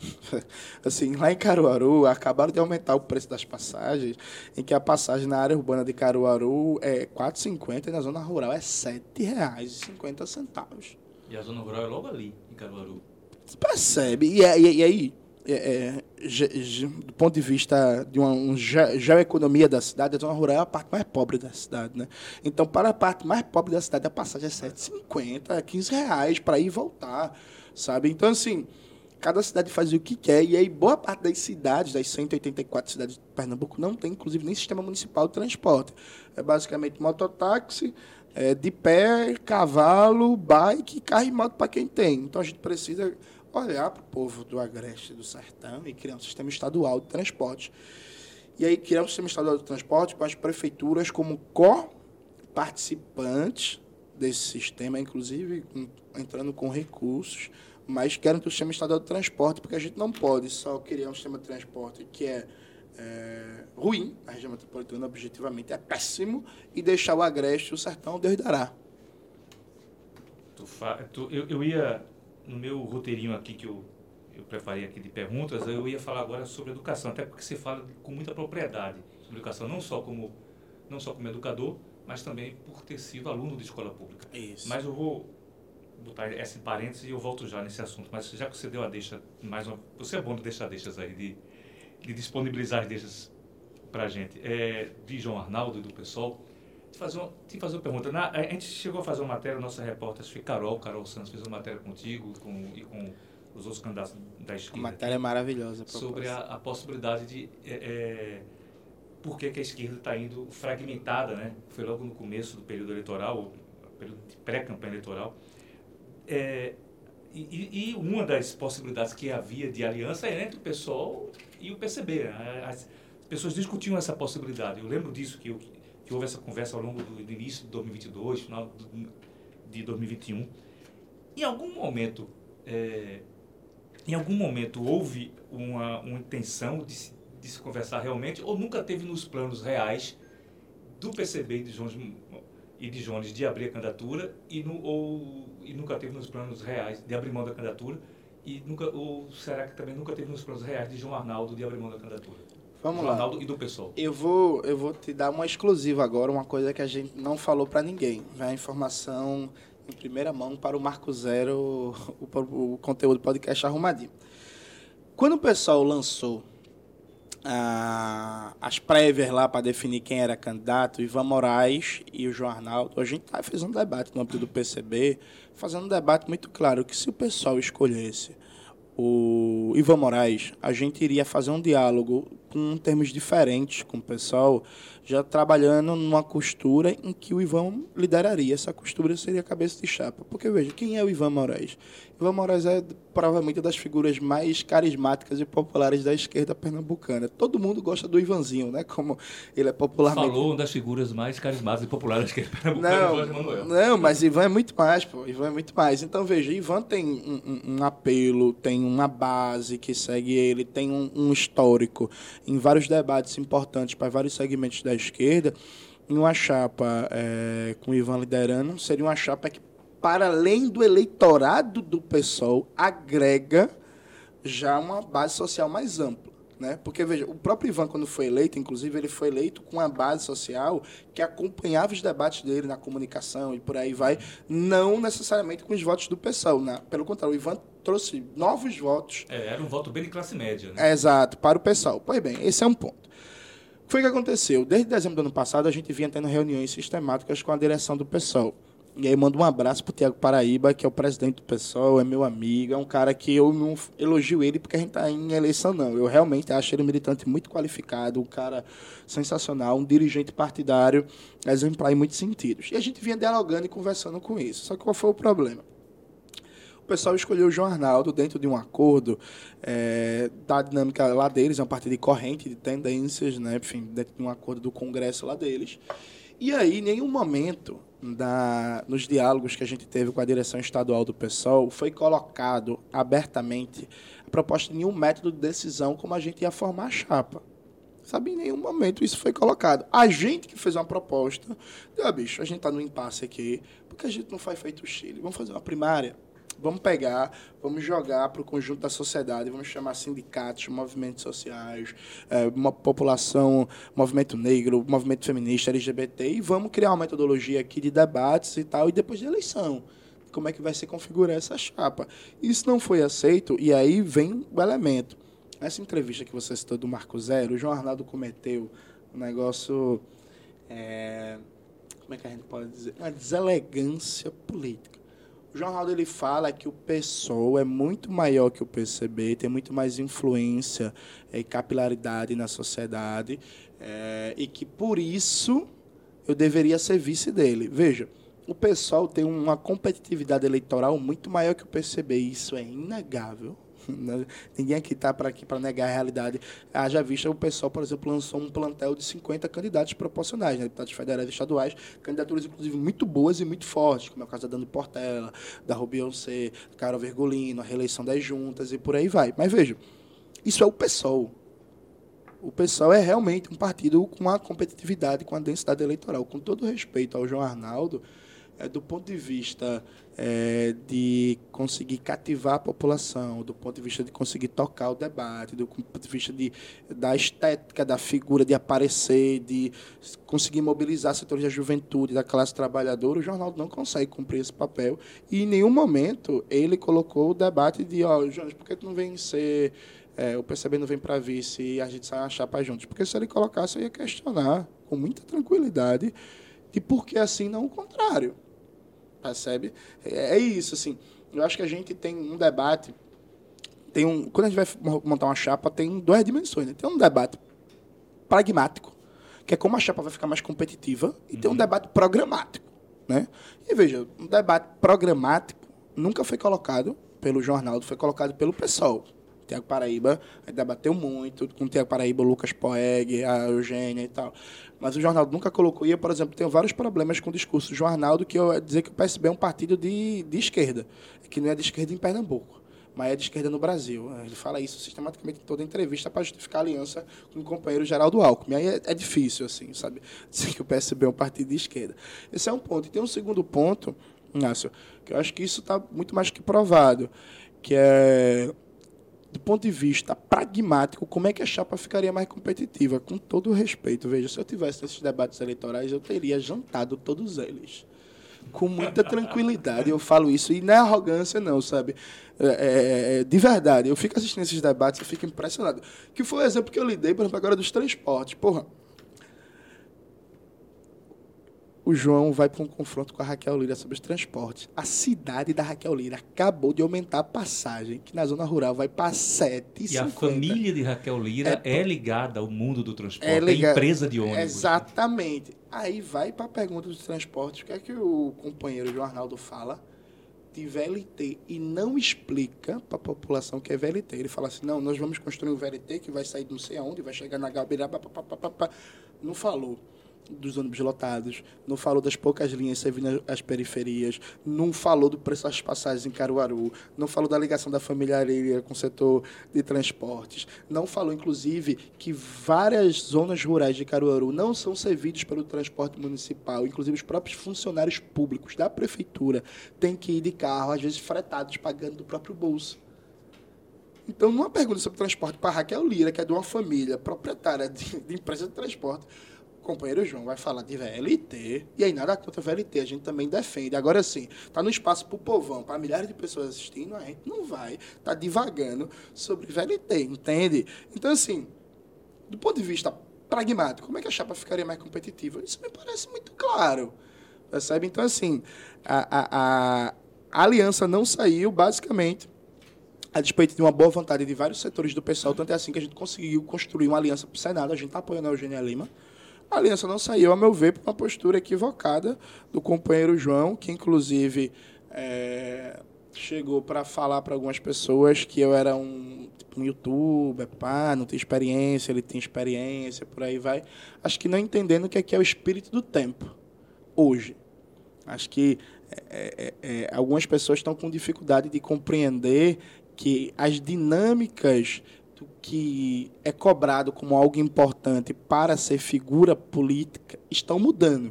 assim, lá em Caruaru, acabaram de aumentar o preço das passagens, em que a passagem na área urbana de Caruaru é R$ 4,50 e na zona rural é R$ 7,50. E a zona rural é logo ali, em Caruaru. Você percebe? E, e, e aí, é, é, do ponto de vista de uma um ge, geoeconomia da cidade, a zona rural é a parte mais pobre da cidade. Né? Então, para a parte mais pobre da cidade, a passagem é 7,50, 15 reais para ir e voltar. sabe? Então, assim, cada cidade faz o que quer, e aí boa parte das cidades, das 184 cidades de Pernambuco, não tem, inclusive, nem sistema municipal de transporte. É basicamente mototáxi, é, de pé, cavalo, bike, carro e moto para quem tem. Então, a gente precisa olhar para o povo do Agreste do Sertão e criar um sistema estadual de transporte. E aí criar um sistema estadual de transporte com as prefeituras como co-participantes desse sistema, inclusive entrando com recursos, mas querem que o sistema estadual de transporte, porque a gente não pode só criar um sistema de transporte que é, é ruim, a região metropolitana objetivamente é péssimo, e deixar o Agreste o Sertão Deus dará. Tu fa... tu, eu, eu ia no meu roteirinho aqui que eu, eu preparei aqui de perguntas, eu ia falar agora sobre educação, até porque você fala com muita propriedade sobre educação, não só como, não só como educador, mas também por ter sido aluno de escola pública. Isso. Mas eu vou botar essa em parênteses e eu volto já nesse assunto. Mas já que você deu a deixa, mais uma, você é bom de deixar deixas aí, de, de disponibilizar as deixas para a gente. É, de João Arnaldo e do pessoal te fazer uma, te fazer uma pergunta. Na, a gente chegou a fazer uma matéria, nossa repórter, acho que Carol, Carol Santos, fez uma matéria contigo com, e com os outros candidatos da esquerda. Uma matéria maravilhosa. Sobre a, a, possibilidade de... É, é, por que, que a esquerda está indo fragmentada, né? Foi logo no começo do período eleitoral, período de pré-campanha eleitoral. É, e, e, uma das possibilidades que havia de aliança era entre o PSOL e o PCB. Né? As pessoas discutiam essa possibilidade. Eu lembro disso, que eu, que houve essa conversa ao longo do, do início de 2022, final de 2021. Em algum momento, é, em algum momento houve uma, uma intenção de se, de se conversar realmente, ou nunca teve nos planos reais do PCB e de Jones, e de Jones de abrir a candidatura e, no, ou, e nunca teve nos planos reais de abrir mão da candidatura e nunca ou será que também nunca teve nos planos reais de João Arnaldo de abrir mão da candidatura? Vamos do lá. Arnaldo e do pessoal. Eu vou, eu vou te dar uma exclusiva agora, uma coisa que a gente não falou para ninguém. Vai a informação em primeira mão para o Marco Zero, o, o conteúdo podcast arrumadinho. Quando o pessoal lançou ah, as prévias lá para definir quem era candidato, Ivan Moraes e o João Arnaldo, a gente tá, fez um debate no âmbito do PCB, fazendo um debate muito claro que se o pessoal escolhesse o Ivan Moraes, a gente iria fazer um diálogo com termos diferentes com o pessoal, já trabalhando numa costura em que o Ivan lideraria. Essa costura seria cabeça de chapa. Porque, veja, quem é o Ivan Moraes? Ivan Moraes é provavelmente das figuras mais carismáticas e populares da esquerda pernambucana. Todo mundo gosta do Ivanzinho, né? Como ele é popularmente... Falou uma das figuras mais carismáticas e populares da esquerda pernambucana, não, Não, mas Ivan é muito mais, pô. Ivan é muito mais. Então, veja, Ivan tem um, um, um apelo, tem uma base que segue ele, tem um, um histórico em vários debates importantes para vários segmentos da esquerda, em uma chapa é, com o Ivan liderando, seria uma chapa que, para além do eleitorado do PSOL, agrega já uma base social mais ampla. Né? Porque, veja, o próprio Ivan, quando foi eleito, inclusive, ele foi eleito com uma base social que acompanhava os debates dele na comunicação e por aí vai, não necessariamente com os votos do PSOL. Né? Pelo contrário, o Ivan trouxe novos votos. É, era um voto bem de classe média, né? É, exato, para o PSOL. Pois bem, esse é um ponto. O que foi que aconteceu? Desde dezembro do ano passado, a gente vinha tendo reuniões sistemáticas com a direção do PSOL. E aí mando um abraço pro Tiago Paraíba, que é o presidente do PSOL, é meu amigo, é um cara que eu não elogio ele porque a gente está em eleição, não. Eu realmente acho ele um militante muito qualificado, um cara sensacional, um dirigente partidário exemplar em muitos sentidos. E a gente vinha dialogando e conversando com isso. Só que qual foi o problema? pessoal escolheu o João Arnaldo dentro de um acordo é, da dinâmica lá deles, a partir de corrente de tendências, né? enfim, dentro de um acordo do Congresso lá deles. E aí, em nenhum momento nos diálogos que a gente teve com a direção estadual do PSOL foi colocado abertamente a proposta de nenhum método de decisão como a gente ia formar a chapa. Sabe, em nenhum momento isso foi colocado. A gente que fez uma proposta, ah, bicho, a gente está no impasse aqui, porque a gente não faz feito o Chile. Vamos fazer uma primária? Vamos pegar, vamos jogar para o conjunto da sociedade, vamos chamar sindicatos, movimentos sociais, é, uma população, movimento negro, movimento feminista, LGBT, e vamos criar uma metodologia aqui de debates e tal, e depois de eleição como é que vai se configurar essa chapa. Isso não foi aceito, e aí vem o elemento. Essa entrevista que você citou do Marco Zero, o João Arnaldo cometeu um negócio. É, como é que a gente pode dizer? Uma deselegância política. O jornal ele fala que o PSOL é muito maior que o PCB, tem muito mais influência e capilaridade na sociedade, é, e que por isso eu deveria ser vice dele. Veja, o PSOL tem uma competitividade eleitoral muito maior que o PCB, isso é inegável. Né? Ninguém aqui está para aqui para negar a realidade. Haja vista, o pessoal, por exemplo, lançou um plantel de 50 candidatos proporcionais, né? deputados federais e estaduais, candidaturas, inclusive, muito boas e muito fortes, como é o caso da Dani Portela, da Rubião C, Carol Vergolino, a reeleição das juntas e por aí vai. Mas veja, isso é o PSOL. O PSOL é realmente um partido com uma competitividade, com a densidade eleitoral. Com todo respeito ao João Arnaldo, é, do ponto de vista é, de conseguir cativar a população, do ponto de vista de conseguir tocar o debate, do ponto de vista de, da estética da figura, de aparecer, de conseguir mobilizar setores da juventude, da classe trabalhadora, o jornal não consegue cumprir esse papel. E em nenhum momento ele colocou o debate de, ó, oh, por que tu não vem ser. É, o PCB não vem para vice e a gente sai uma chapa juntos? Porque se ele colocasse, eu ia questionar com muita tranquilidade de por que assim não o contrário. Percebe? É, é isso, assim. Eu acho que a gente tem um debate. Tem um, quando a gente vai montar uma chapa, tem duas dimensões. Né? Tem um debate pragmático, que é como a chapa vai ficar mais competitiva, e uhum. tem um uhum. debate programático. Né? E veja, um debate programático nunca foi colocado pelo jornal, foi colocado pelo pessoal. Tiago Paraíba debateu muito, com o Tiago Paraíba, o Lucas Poeg, a Eugênia e tal. Mas o jornal nunca colocou. E eu, por exemplo, tenho vários problemas com o discurso do jornal que eu dizer que o PSB é um partido de, de esquerda, que não é de esquerda em Pernambuco mas é de esquerda no Brasil. Ele fala isso sistematicamente em toda entrevista para justificar a aliança com o companheiro Geraldo Alckmin. Aí é, é, difícil, assim, sabe, dizer que o PSB é um partido de esquerda. Esse é um ponto. E tem um segundo ponto, Inácio, que eu acho que isso está muito mais que provado, que é do ponto de vista pragmático, como é que a chapa ficaria mais competitiva? Com todo respeito, veja, se eu tivesse esses debates eleitorais, eu teria jantado todos eles. Com muita tranquilidade, eu falo isso, e não é arrogância, não, sabe? É, é, é, de verdade, eu fico assistindo esses debates, eu fico impressionado. Que foi o exemplo que eu lidei, por exemplo, agora dos transportes. Porra, o João vai para um confronto com a Raquel Lira sobre os transportes. A cidade da Raquel Lira acabou de aumentar a passagem, que na zona rural vai para 7,50. E a família de Raquel Lira é, é ligada ao mundo do transporte, é, ligada, é empresa de ônibus. Exatamente. Aí vai para a pergunta dos transportes, o que é que o companheiro João Arnaldo fala? de VLT e não explica para a população que é VLT. Ele fala assim, não, nós vamos construir um VLT que vai sair de não sei aonde, vai chegar na Gabiraba, não falou dos ônibus lotados, não falou das poucas linhas servindo as periferias, não falou do preço das passagens em Caruaru, não falou da ligação da família aérea com o setor de transportes, não falou, inclusive, que várias zonas rurais de Caruaru não são servidas pelo transporte municipal, inclusive os próprios funcionários públicos da prefeitura têm que ir de carro, às vezes fretados, pagando do próprio bolso. Então, numa pergunta sobre transporte para Raquel Lira, que é de uma família proprietária de, de empresa de transporte, companheiro João vai falar de VLT, e aí nada contra VLT, a gente também defende. Agora sim, tá no espaço para o povão, para milhares de pessoas assistindo, a gente não vai tá divagando sobre VLT, entende? Então, assim, do ponto de vista pragmático, como é que a chapa ficaria mais competitiva? Isso me parece muito claro, percebe? Então, assim, a, a, a aliança não saiu, basicamente, a despeito de uma boa vontade de vários setores do pessoal, tanto é assim que a gente conseguiu construir uma aliança para o Senado, a gente está apoiando a Eugênia Lima, a aliança não saiu, a meu ver, por uma postura equivocada do companheiro João, que inclusive é, chegou para falar para algumas pessoas que eu era um, tipo, um youtuber, pá, não tem experiência, ele tem experiência, por aí vai. Acho que não entendendo o que é, que é o espírito do tempo hoje. Acho que é, é, é algumas pessoas estão com dificuldade de compreender que as dinâmicas que é cobrado como algo importante para ser figura política estão mudando.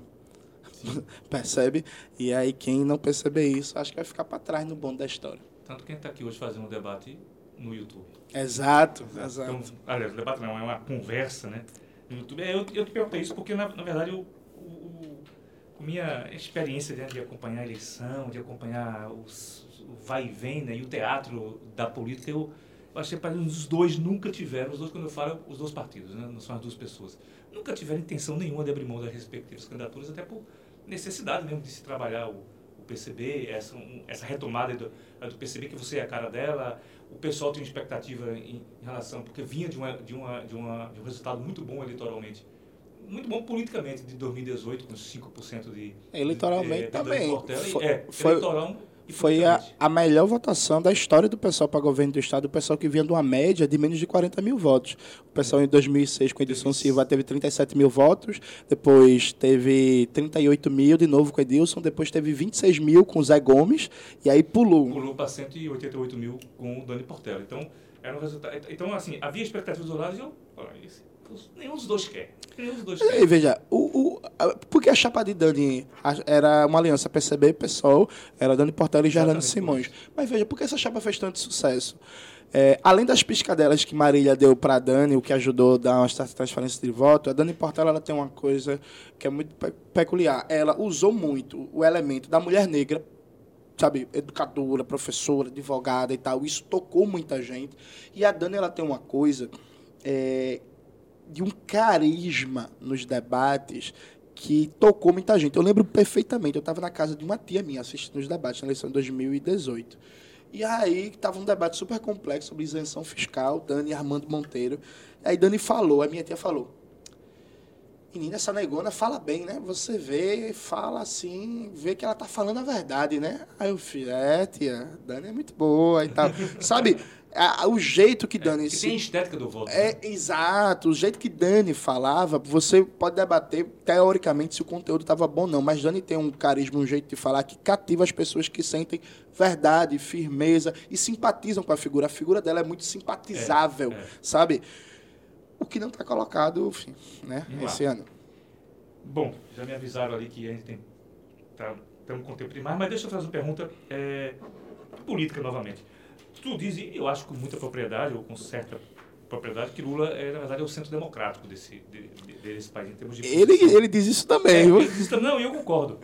Percebe? E aí, quem não perceber isso, acho que vai ficar para trás no bonde da história. Tanto quem está aqui hoje fazendo um debate no YouTube. Exato, exato. Então, aliás, debate não, é uma conversa, né? No YouTube. É, eu, eu te perguntei isso porque, na, na verdade, o, o, o minha experiência né, de acompanhar a eleição, de acompanhar os, o vai e vem, né, e o teatro da política, eu, achei que os dois nunca tiveram, os dois, quando eu falo, os dois partidos, né, não são as duas pessoas, nunca tiveram intenção nenhuma de abrir mão das respectivas candidaturas, até por necessidade mesmo de se trabalhar o, o PCB, essa, um, essa retomada do, do PCB, que você é a cara dela, o pessoal tem expectativa em, em relação, porque vinha de, uma, de, uma, de, uma, de um resultado muito bom eleitoralmente, muito bom politicamente de 2018, com 5% de... Eleitoralmente de, de, também. Portela, foi, é, foi, eleitoral foi a, a melhor votação da história do pessoal para governo do Estado, o pessoal que vinha de uma média de menos de 40 mil votos. O pessoal em 2006, com Edilson Silva, teve 37 mil votos, depois teve 38 mil de novo com Edilson, depois teve 26 mil com o Zé Gomes, e aí pulou. Pulou para 188 mil com o Dani Portela. Então, era um resultado. Então, assim, havia expectativas do lado e eu. Olha, nenhum dos dois quer. Nenhum dos dois quer. E veja, o, o, a, porque a chapa de Dani era uma aliança PCB, PSOL, era Dani Portela e Gerlando Simões. Mas veja, por que essa chapa fez tanto sucesso? É, além das piscadelas que Marília deu para Dani, o que ajudou a dar uma transferência de voto, a Dani Portela ela tem uma coisa que é muito peculiar. Ela usou muito o elemento da mulher negra sabe, educadora, professora, advogada e tal. Isso tocou muita gente. E a Dani ela tem uma coisa é, de um carisma nos debates que tocou muita gente. Eu lembro perfeitamente, eu estava na casa de uma tia minha assistindo os debates na eleição de 2018. E aí estava um debate super complexo sobre isenção fiscal, Dani e Armando Monteiro. Aí Dani falou, a minha tia falou, menina, essa negona fala bem, né? Você vê, fala assim, vê que ela tá falando a verdade, né? Aí eu falei, é, tia, Dani é muito boa e tal. Sabe, a, o jeito que Dani... É, que tem estética do voto. É, né? exato. O jeito que Dani falava, você pode debater, teoricamente, se o conteúdo estava bom ou não, mas Dani tem um carisma, um jeito de falar que cativa as pessoas que sentem verdade, firmeza e simpatizam com a figura. A figura dela é muito simpatizável, é, é. sabe? O que não está colocado, enfim, né, esse ano. Bom, já me avisaram ali que a gente tem... Tá, estamos com tempo demais, mas deixa eu fazer uma pergunta é, política novamente tu diz, e eu acho com muita propriedade, ou com certa propriedade, que Lula, é, na verdade, é o centro democrático desse, de, de, desse país, em termos de... Ele, ele diz isso também. É, ele diz, não, eu concordo.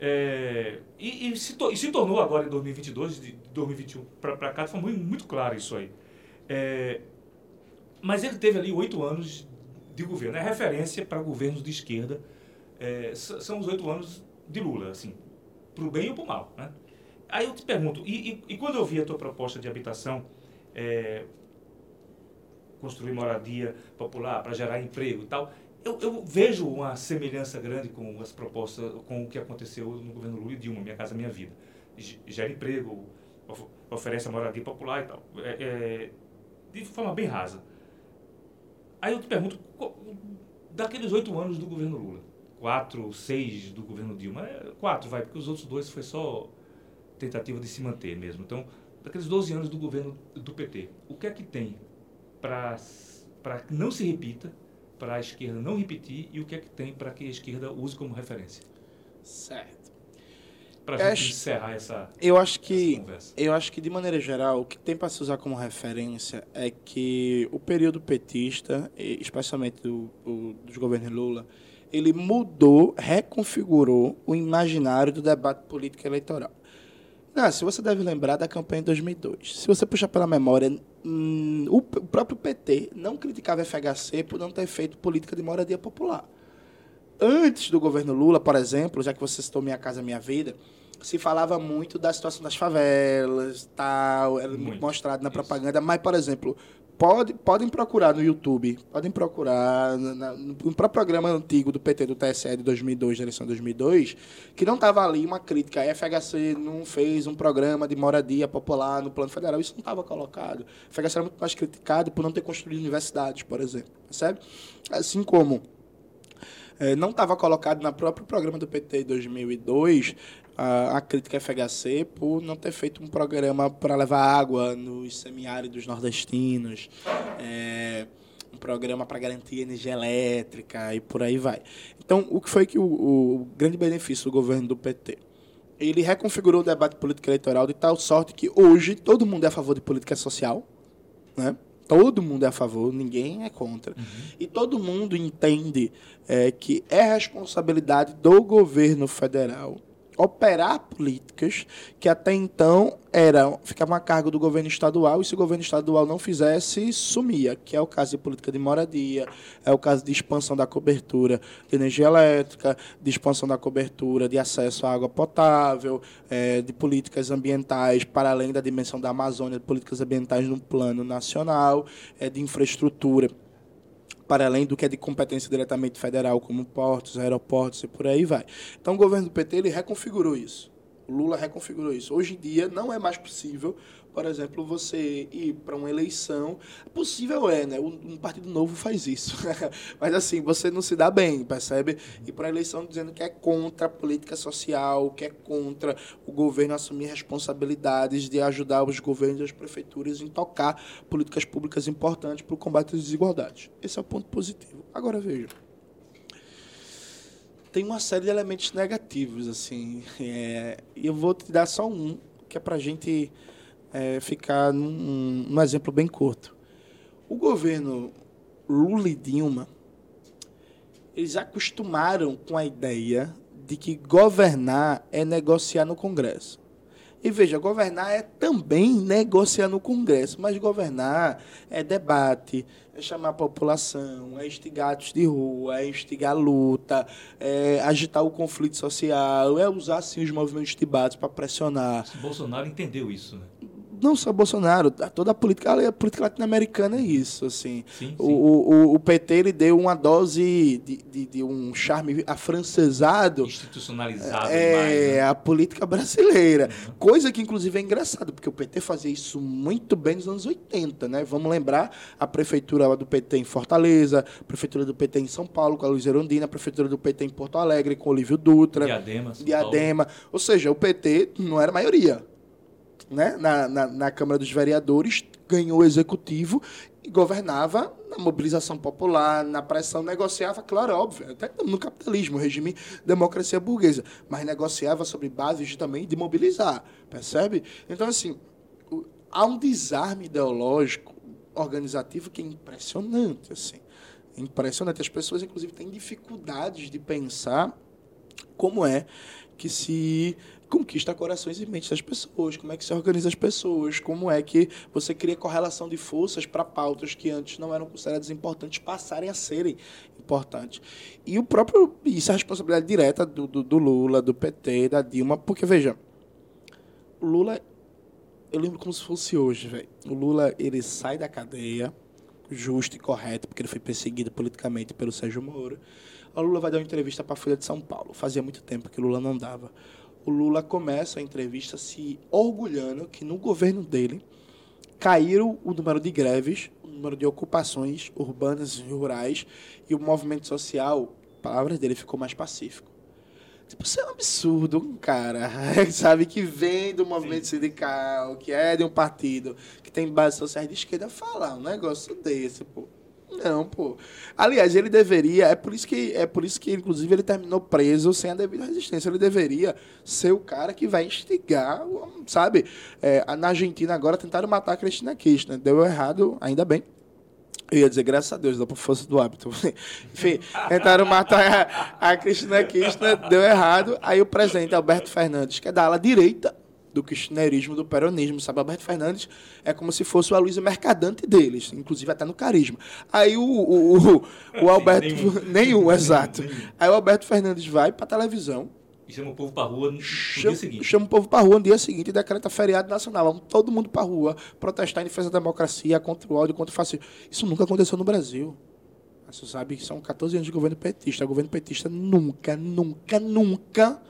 É, e, e, se to, e, se tornou agora em 2022, de 2021 para cá, foi muito, muito claro isso aí. É, mas ele teve ali oito anos de governo. É referência para governos de esquerda. É, são os oito anos de Lula, assim, para o bem ou para o mal. Né? Aí eu te pergunto, e, e, e, quando eu vi a tua proposta de habitação, é, construir moradia popular para gerar emprego e tal, eu, eu, vejo uma semelhança grande com as propostas, com o que aconteceu no governo Lula e Dilma, Minha Casa Minha Vida. Gera emprego, of, oferece a moradia popular e tal, é, é, de forma bem rasa. Aí eu te pergunto, daqueles oito anos do governo Lula, quatro, seis do governo Dilma, é, quatro vai, porque os outros dois foi só tentativa de se manter mesmo. Então, daqueles 12 anos do governo do PT, o que é que tem para que não se repita, para a esquerda não repetir, e o que é que tem para que a esquerda use como referência? Certo. Para a gente encerrar essa Eu acho que eu acho que de maneira geral o que tem para se usar como referência é que o período petista, especialmente do, do, dos governos Lula, ele mudou, reconfigurou o imaginário do debate político eleitoral. Ah, se você deve lembrar da campanha de 2002. Se você puxar pela memória, hum, o, o próprio PT não criticava a FHC por não ter feito política de moradia popular. Antes do governo Lula, por exemplo, já que você citou Minha Casa Minha Vida, se falava muito da situação das favelas, tal, era muito mostrado na propaganda, mas, por exemplo, pode, podem procurar no YouTube, podem procurar na, no próprio programa antigo do PT do TSE de 2002, da eleição de 2002, que não estava ali uma crítica. A FHC não fez um programa de moradia popular no plano federal, isso não estava colocado. A FHC era muito mais criticado por não ter construído universidades, por exemplo, percebe? Assim como é, não estava colocado no próprio programa do PT de 2002 a, a crítica FHC por não ter feito um programa para levar água nos semiáridos nordestinos, é, um programa para garantir energia elétrica e por aí vai. Então, o que foi que o, o grande benefício do governo do PT? Ele reconfigurou o debate político eleitoral de tal sorte que hoje todo mundo é a favor de política social, né? Todo mundo é a favor, ninguém é contra. Uhum. E todo mundo entende é, que é responsabilidade do governo federal operar políticas que até então eram ficavam a cargo do governo estadual e se o governo estadual não fizesse sumia que é o caso de política de moradia é o caso de expansão da cobertura de energia elétrica de expansão da cobertura de acesso à água potável é, de políticas ambientais para além da dimensão da Amazônia de políticas ambientais no plano nacional é, de infraestrutura para além do que é de competência diretamente federal, como portos, aeroportos e por aí vai. Então, o governo do PT ele reconfigurou isso. O Lula reconfigurou isso. Hoje em dia não é mais possível, por exemplo, você ir para uma eleição. Possível é, né? Um partido novo faz isso. Mas assim, você não se dá bem, percebe? Ir para a eleição dizendo que é contra a política social, que é contra o governo assumir responsabilidades de ajudar os governos e as prefeituras em tocar políticas públicas importantes para o combate às desigualdades. Esse é o ponto positivo. Agora veja tem uma série de elementos negativos, assim. É, e eu vou te dar só um, que é para a gente é, ficar num, num exemplo bem curto. O governo Lula e Dilma, eles acostumaram com a ideia de que governar é negociar no Congresso. E veja, governar é também negociar no Congresso, mas governar é debate, é chamar a população, é instigar atos de rua, é instigar luta, é agitar o conflito social, é usar sim os movimentos de base para pressionar. Bolsonaro entendeu isso, né? Não só Bolsonaro, toda a política, a política latino-americana é isso, assim. Sim, sim. O, o, o, PT ele deu uma dose de, de, de, um charme afrancesado. Institucionalizado é, né? a política brasileira. Uhum. Coisa que, inclusive, é engraçado, porque o PT fazia isso muito bem nos anos 80, né? Vamos lembrar a prefeitura do PT em Fortaleza, a prefeitura do PT em São Paulo, com a Luiz Erundina, a prefeitura do PT em Porto Alegre, com o Olívio Dutra. Diadema. Diadema. Ou seja, o PT não era maioria né, na, na, na Câmara dos Vereadores, ganhou o executivo e governava na mobilização popular, na pressão, negociava, claro, óbvio, até no capitalismo, regime democracia burguesa, mas negociava sobre bases também de mobilizar, percebe? Então, assim, há um desarme ideológico, organizativo que é impressionante, assim. É impressionante. As pessoas, inclusive, têm dificuldades de pensar como é que se conquista corações e mentes das pessoas, como é que se organiza as pessoas, como é que você cria correlação de forças para pautas que antes não eram consideradas importantes passarem a serem importantes. E o próprio isso é a responsabilidade direta do, do, do Lula, do PT, da Dilma, porque veja, o Lula eu lembro como se fosse hoje, velho. O Lula ele sai da cadeia justo e correto, porque ele foi perseguido politicamente pelo Sérgio Moro. O Lula vai dar uma entrevista para a Folha de São Paulo. Fazia muito tempo que o Lula não dava o Lula começa a entrevista se orgulhando que no governo dele caíram o número de greves, o número de ocupações urbanas e rurais e o movimento social, palavras dele, ficou mais pacífico. Tipo, isso é um absurdo, um cara, sabe, que vem do movimento Sim. sindical, que é de um partido, que tem base social de esquerda, falar um negócio desse, pô. Não, pô. Aliás, ele deveria, é por isso que é por isso que inclusive ele terminou preso sem a devida resistência. Ele deveria ser o cara que vai instigar, sabe? É, na Argentina agora tentaram matar a Cristina Kirchner, deu errado, ainda bem. Eu ia dizer, graças a Deus, dá por força do hábito. Enfim, tentaram matar a, a Cristina Kirchner, deu errado. Aí o presidente Alberto Fernandes, que é da ala direita, do kirchnerismo, do peronismo, sabe? Alberto Fernandes é como se fosse o Aloysio Mercadante deles, inclusive até no carisma. Aí o, o, o, o Alberto... nenhum, nenhum exato. Aí o Alberto Fernandes vai para televisão E chama o povo para rua no, no chama, dia seguinte. chama o povo para rua no dia seguinte e decreta feriado nacional. Vamos todo mundo para rua protestar em defesa da democracia, contra o ódio, contra o fascismo. Isso nunca aconteceu no Brasil. Você sabe que são 14 anos de governo petista. O governo petista nunca, nunca, nunca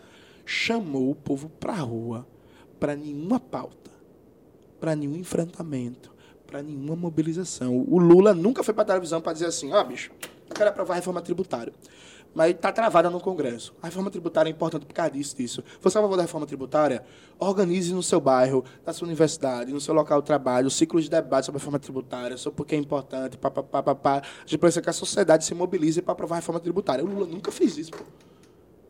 chamou o povo para rua para nenhuma pauta, para nenhum enfrentamento, para nenhuma mobilização. O Lula nunca foi para a televisão para dizer assim: ó, oh, bicho, eu quero aprovar a reforma tributária mas está travada no Congresso. A reforma tributária é importante por causa disso. disso. Você é a favor da reforma tributária? Organize no seu bairro, na sua universidade, no seu local de trabalho, ciclos de debate sobre a reforma tributária, sobre por que é importante, pá, pá, pá, pá, pá. A gente precisa que a sociedade se mobilize para aprovar a reforma tributária. O Lula nunca fez isso, pô.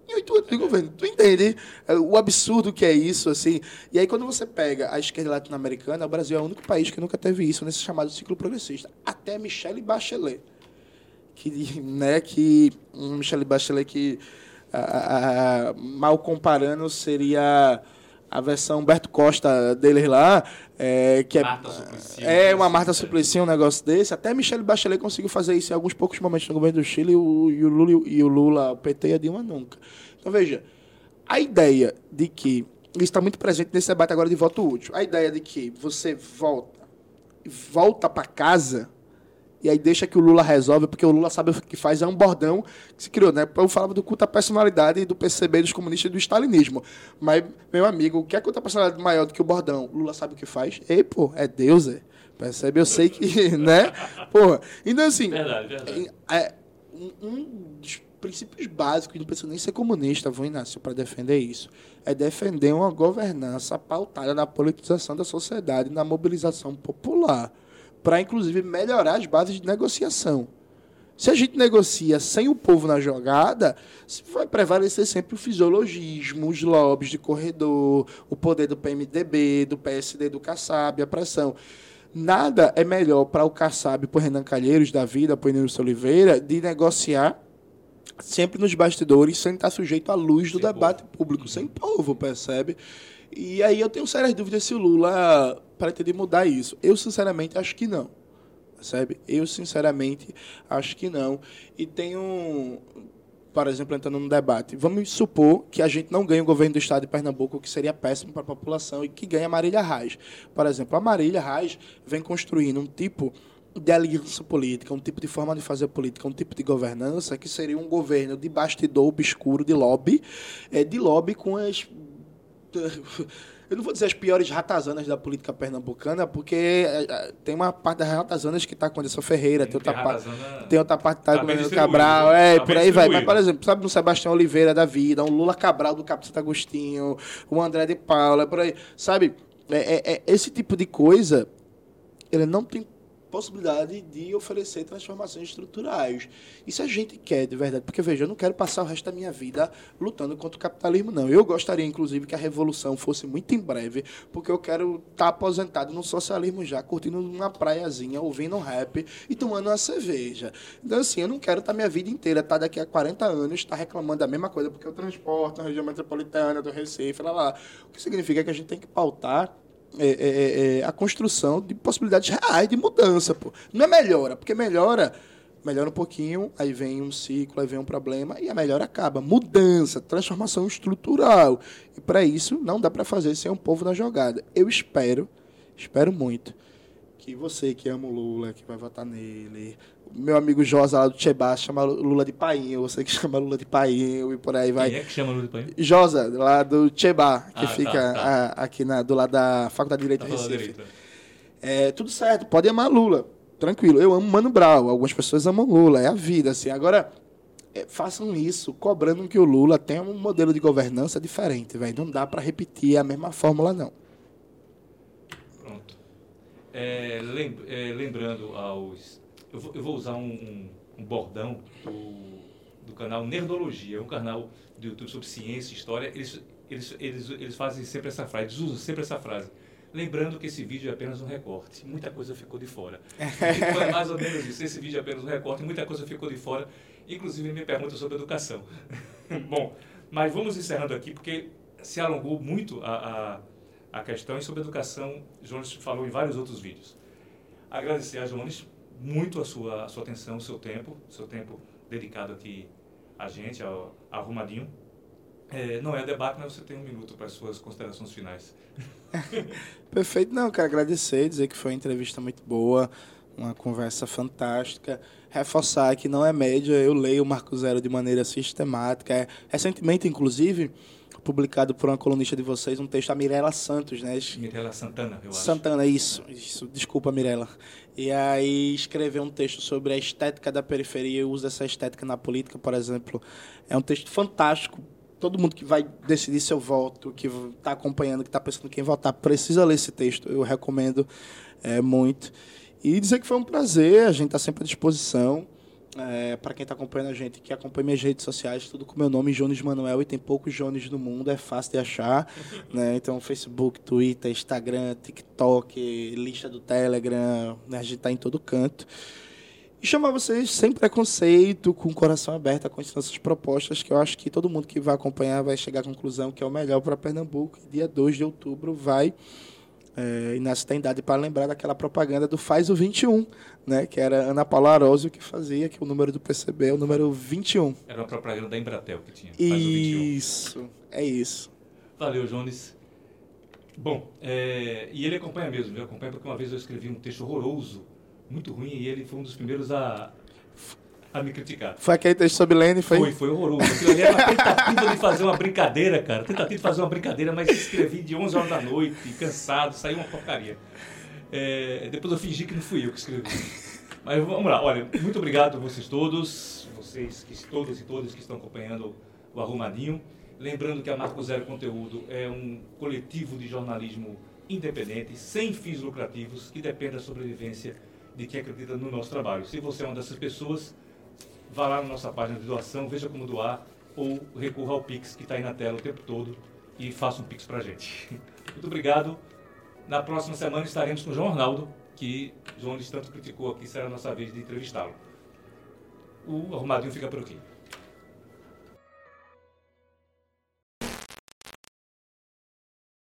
Em oito anos de governo. Tu entende o absurdo que é isso, assim? E aí, quando você pega a esquerda latino-americana, o Brasil é o único país que nunca teve isso nesse chamado ciclo progressista. Até Michelle Bachelet que, né, que um Michelle Bachelet que, a, a, mal comparando, seria a versão Humberto Costa deles lá, é, que é, é uma Marta Suplicy, um negócio desse. Até Michelle Bachelet conseguiu fazer isso em alguns poucos momentos no governo do Chile e o, e o Lula, e o, Lula, o PT e a Dilma nunca. Então, veja, a ideia de que, isso está muito presente nesse debate agora de voto útil, a ideia de que você volta, volta para casa e aí deixa que o Lula resolve, porque o Lula sabe o que faz, é um bordão que se criou, né? Eu falava do culto à personalidade do PCB, dos comunistas e do stalinismo. Mas, meu amigo, o que é culto à personalidade maior do que o bordão? O Lula sabe o que faz? Ei, pô, é Deus, é. Percebe? Eu sei que, né? Porra. Então, assim... Verdade, verdade. É, um dos princípios básicos, não precisa nem ser comunista, vou Inácio, para defender isso, é defender uma governança pautada na politização da sociedade, na mobilização popular para inclusive melhorar as bases de negociação. Se a gente negocia sem o povo na jogada, vai prevalecer sempre o fisiologismo, os lobbies de corredor, o poder do PMDB, do PSD, do Kassab, a pressão. Nada é melhor para o Kassab, para o Renan Calheiros da vida, para o Nilson Oliveira, de negociar sempre nos bastidores, sem estar sujeito à luz do sem debate povo. público, sem povo, percebe? E aí eu tenho sérias dúvidas se o Lula pretende mudar isso. Eu, sinceramente, acho que não. Sabe? Eu, sinceramente, acho que não. E tenho, por exemplo, entrando no debate, vamos supor que a gente não ganhe o governo do estado de Pernambuco, que seria péssimo para a população, e que ganhe a Marília Reis. Por exemplo, a Marília Reis vem construindo um tipo de aliança política, um tipo de forma de fazer política, um tipo de governança que seria um governo de bastidor obscuro, de lobby, é, de lobby com as eu não vou dizer as piores ratazanas da política pernambucana, porque é, é, tem uma parte das ratazanas que está com Anderson Ferreira, tem, tem outra, parte, tem outra parte que está tá com o Cabral, é, tá por aí vai. Mas, por exemplo, sabe no Sebastião Oliveira da vida, um Lula Cabral do Capitão Agostinho, o André de Paula, por aí. Sabe, é, é, é, esse tipo de coisa, ele não tem possibilidade de oferecer transformações estruturais. E se a gente quer, de verdade, porque veja, eu não quero passar o resto da minha vida lutando contra o capitalismo, não. Eu gostaria, inclusive, que a revolução fosse muito em breve, porque eu quero estar tá aposentado no socialismo já, curtindo uma praiazinha, ouvindo um rap e tomando uma cerveja. Então, assim, eu não quero estar tá minha vida inteira, estar tá daqui a 40 anos, estar reclamando da mesma coisa, porque eu transporto na região metropolitana do Recife, lá, lá. O que significa que a gente tem que pautar é, é, é, é, a construção de possibilidades reais de mudança. Pô. Não é melhora, porque melhora, melhora um pouquinho, aí vem um ciclo, aí vem um problema e a melhora acaba. Mudança, transformação estrutural. E para isso não dá para fazer sem um povo na jogada. Eu espero, espero muito que você que ama o Lula, que vai votar nele, meu amigo Josa lá do Chebá chama Lula de Painho, você que chama Lula de Painho e por aí vai. Quem é que chama Lula de Painho? Josa, lá do Chebá, que ah, fica tá, tá. A, aqui na, do lado da Faculdade de Direito de Recife. É, tudo certo, pode amar Lula, tranquilo. Eu amo Mano Brown, algumas pessoas amam Lula, é a vida, assim. Agora, é, façam isso, cobrando que o Lula tenha um modelo de governança diferente, velho. Não dá para repetir a mesma fórmula, não. É, é lembrando aos eu vou, eu vou usar um, um, bordão do, do, canal Nerdologia, um canal do YouTube sobre ciência e história. Eles, eles, eles, eles fazem sempre essa frase, eles usam sempre essa frase. Lembrando que esse vídeo é apenas um recorte, muita coisa ficou de fora. É mais ou menos isso. Esse vídeo é apenas um recorte, muita coisa ficou de fora, inclusive me pergunta sobre educação. Bom, mas vamos encerrando aqui, porque se alongou muito a, a, a questão e sobre educação, Jones falou em vários outros vídeos. Agradecer a Jones muito a sua, a sua atenção, o seu tempo, seu tempo dedicado aqui a gente, ao Arrumadinho. É, não é debate, mas você tem um minuto para as suas considerações finais. Perfeito. Não, quero agradecer, dizer que foi uma entrevista muito boa, uma conversa fantástica. Reforçar que não é média, eu leio o Marco Zero de maneira sistemática. É, recentemente, inclusive, publicado por uma colunista de vocês, um texto, a Mirella Santos, né? Mirella Santana, eu acho. Santana, isso. isso. Desculpa, Mirella. E aí escreveu um texto sobre a estética da periferia e o uso dessa estética na política, por exemplo. É um texto fantástico. Todo mundo que vai decidir seu voto, que está acompanhando, que está pensando quem votar, precisa ler esse texto. Eu recomendo é, muito. E dizer que foi um prazer, a gente está sempre à disposição. É, para quem está acompanhando a gente, que acompanha minhas redes sociais, tudo com meu nome, Jones Manuel, e tem poucos Jones no mundo, é fácil de achar. né? Então, Facebook, Twitter, Instagram, TikTok, lista do Telegram, né? a gente está em todo canto. E chamar vocês sem preconceito, com o coração aberto a conhecer nossas propostas, que eu acho que todo mundo que vai acompanhar vai chegar à conclusão que é o melhor para Pernambuco. Dia 2 de outubro vai é, Inácio tem idade para lembrar daquela propaganda do Faz o 21, né? Que era Ana Paula Arósio que fazia, que o número do PCB é o número 21. Era uma propaganda da Embratel que tinha. Faz isso, é isso. Valeu, Jones. Bom, é, e ele acompanha mesmo, ele acompanha porque uma vez eu escrevi um texto horroroso, muito ruim, e ele foi um dos primeiros a me criticar. Foi aquele texto sobre Lene, foi? Foi, foi horroroso. Aquilo ali era uma tentativa de fazer uma brincadeira, cara. Tentativa de fazer uma brincadeira, mas escrevi de 11 horas da noite, cansado, saiu uma porcaria. É, depois eu fingi que não fui eu que escrevi. Mas vamos lá, olha, muito obrigado a vocês todos, vocês que todas e todas que estão acompanhando o Arrumadinho. Lembrando que a Marco Zero Conteúdo é um coletivo de jornalismo independente, sem fins lucrativos, que depende da sobrevivência de quem acredita no nosso trabalho. Se você é uma dessas pessoas, vá lá na nossa página de doação, veja como doar ou recorra ao Pix que está aí na tela o tempo todo e faça um Pix para a gente. Muito obrigado. Na próxima semana estaremos com o João Arnaldo, que João tanto criticou aqui, será a nossa vez de entrevistá-lo. O Arrumadinho fica por aqui.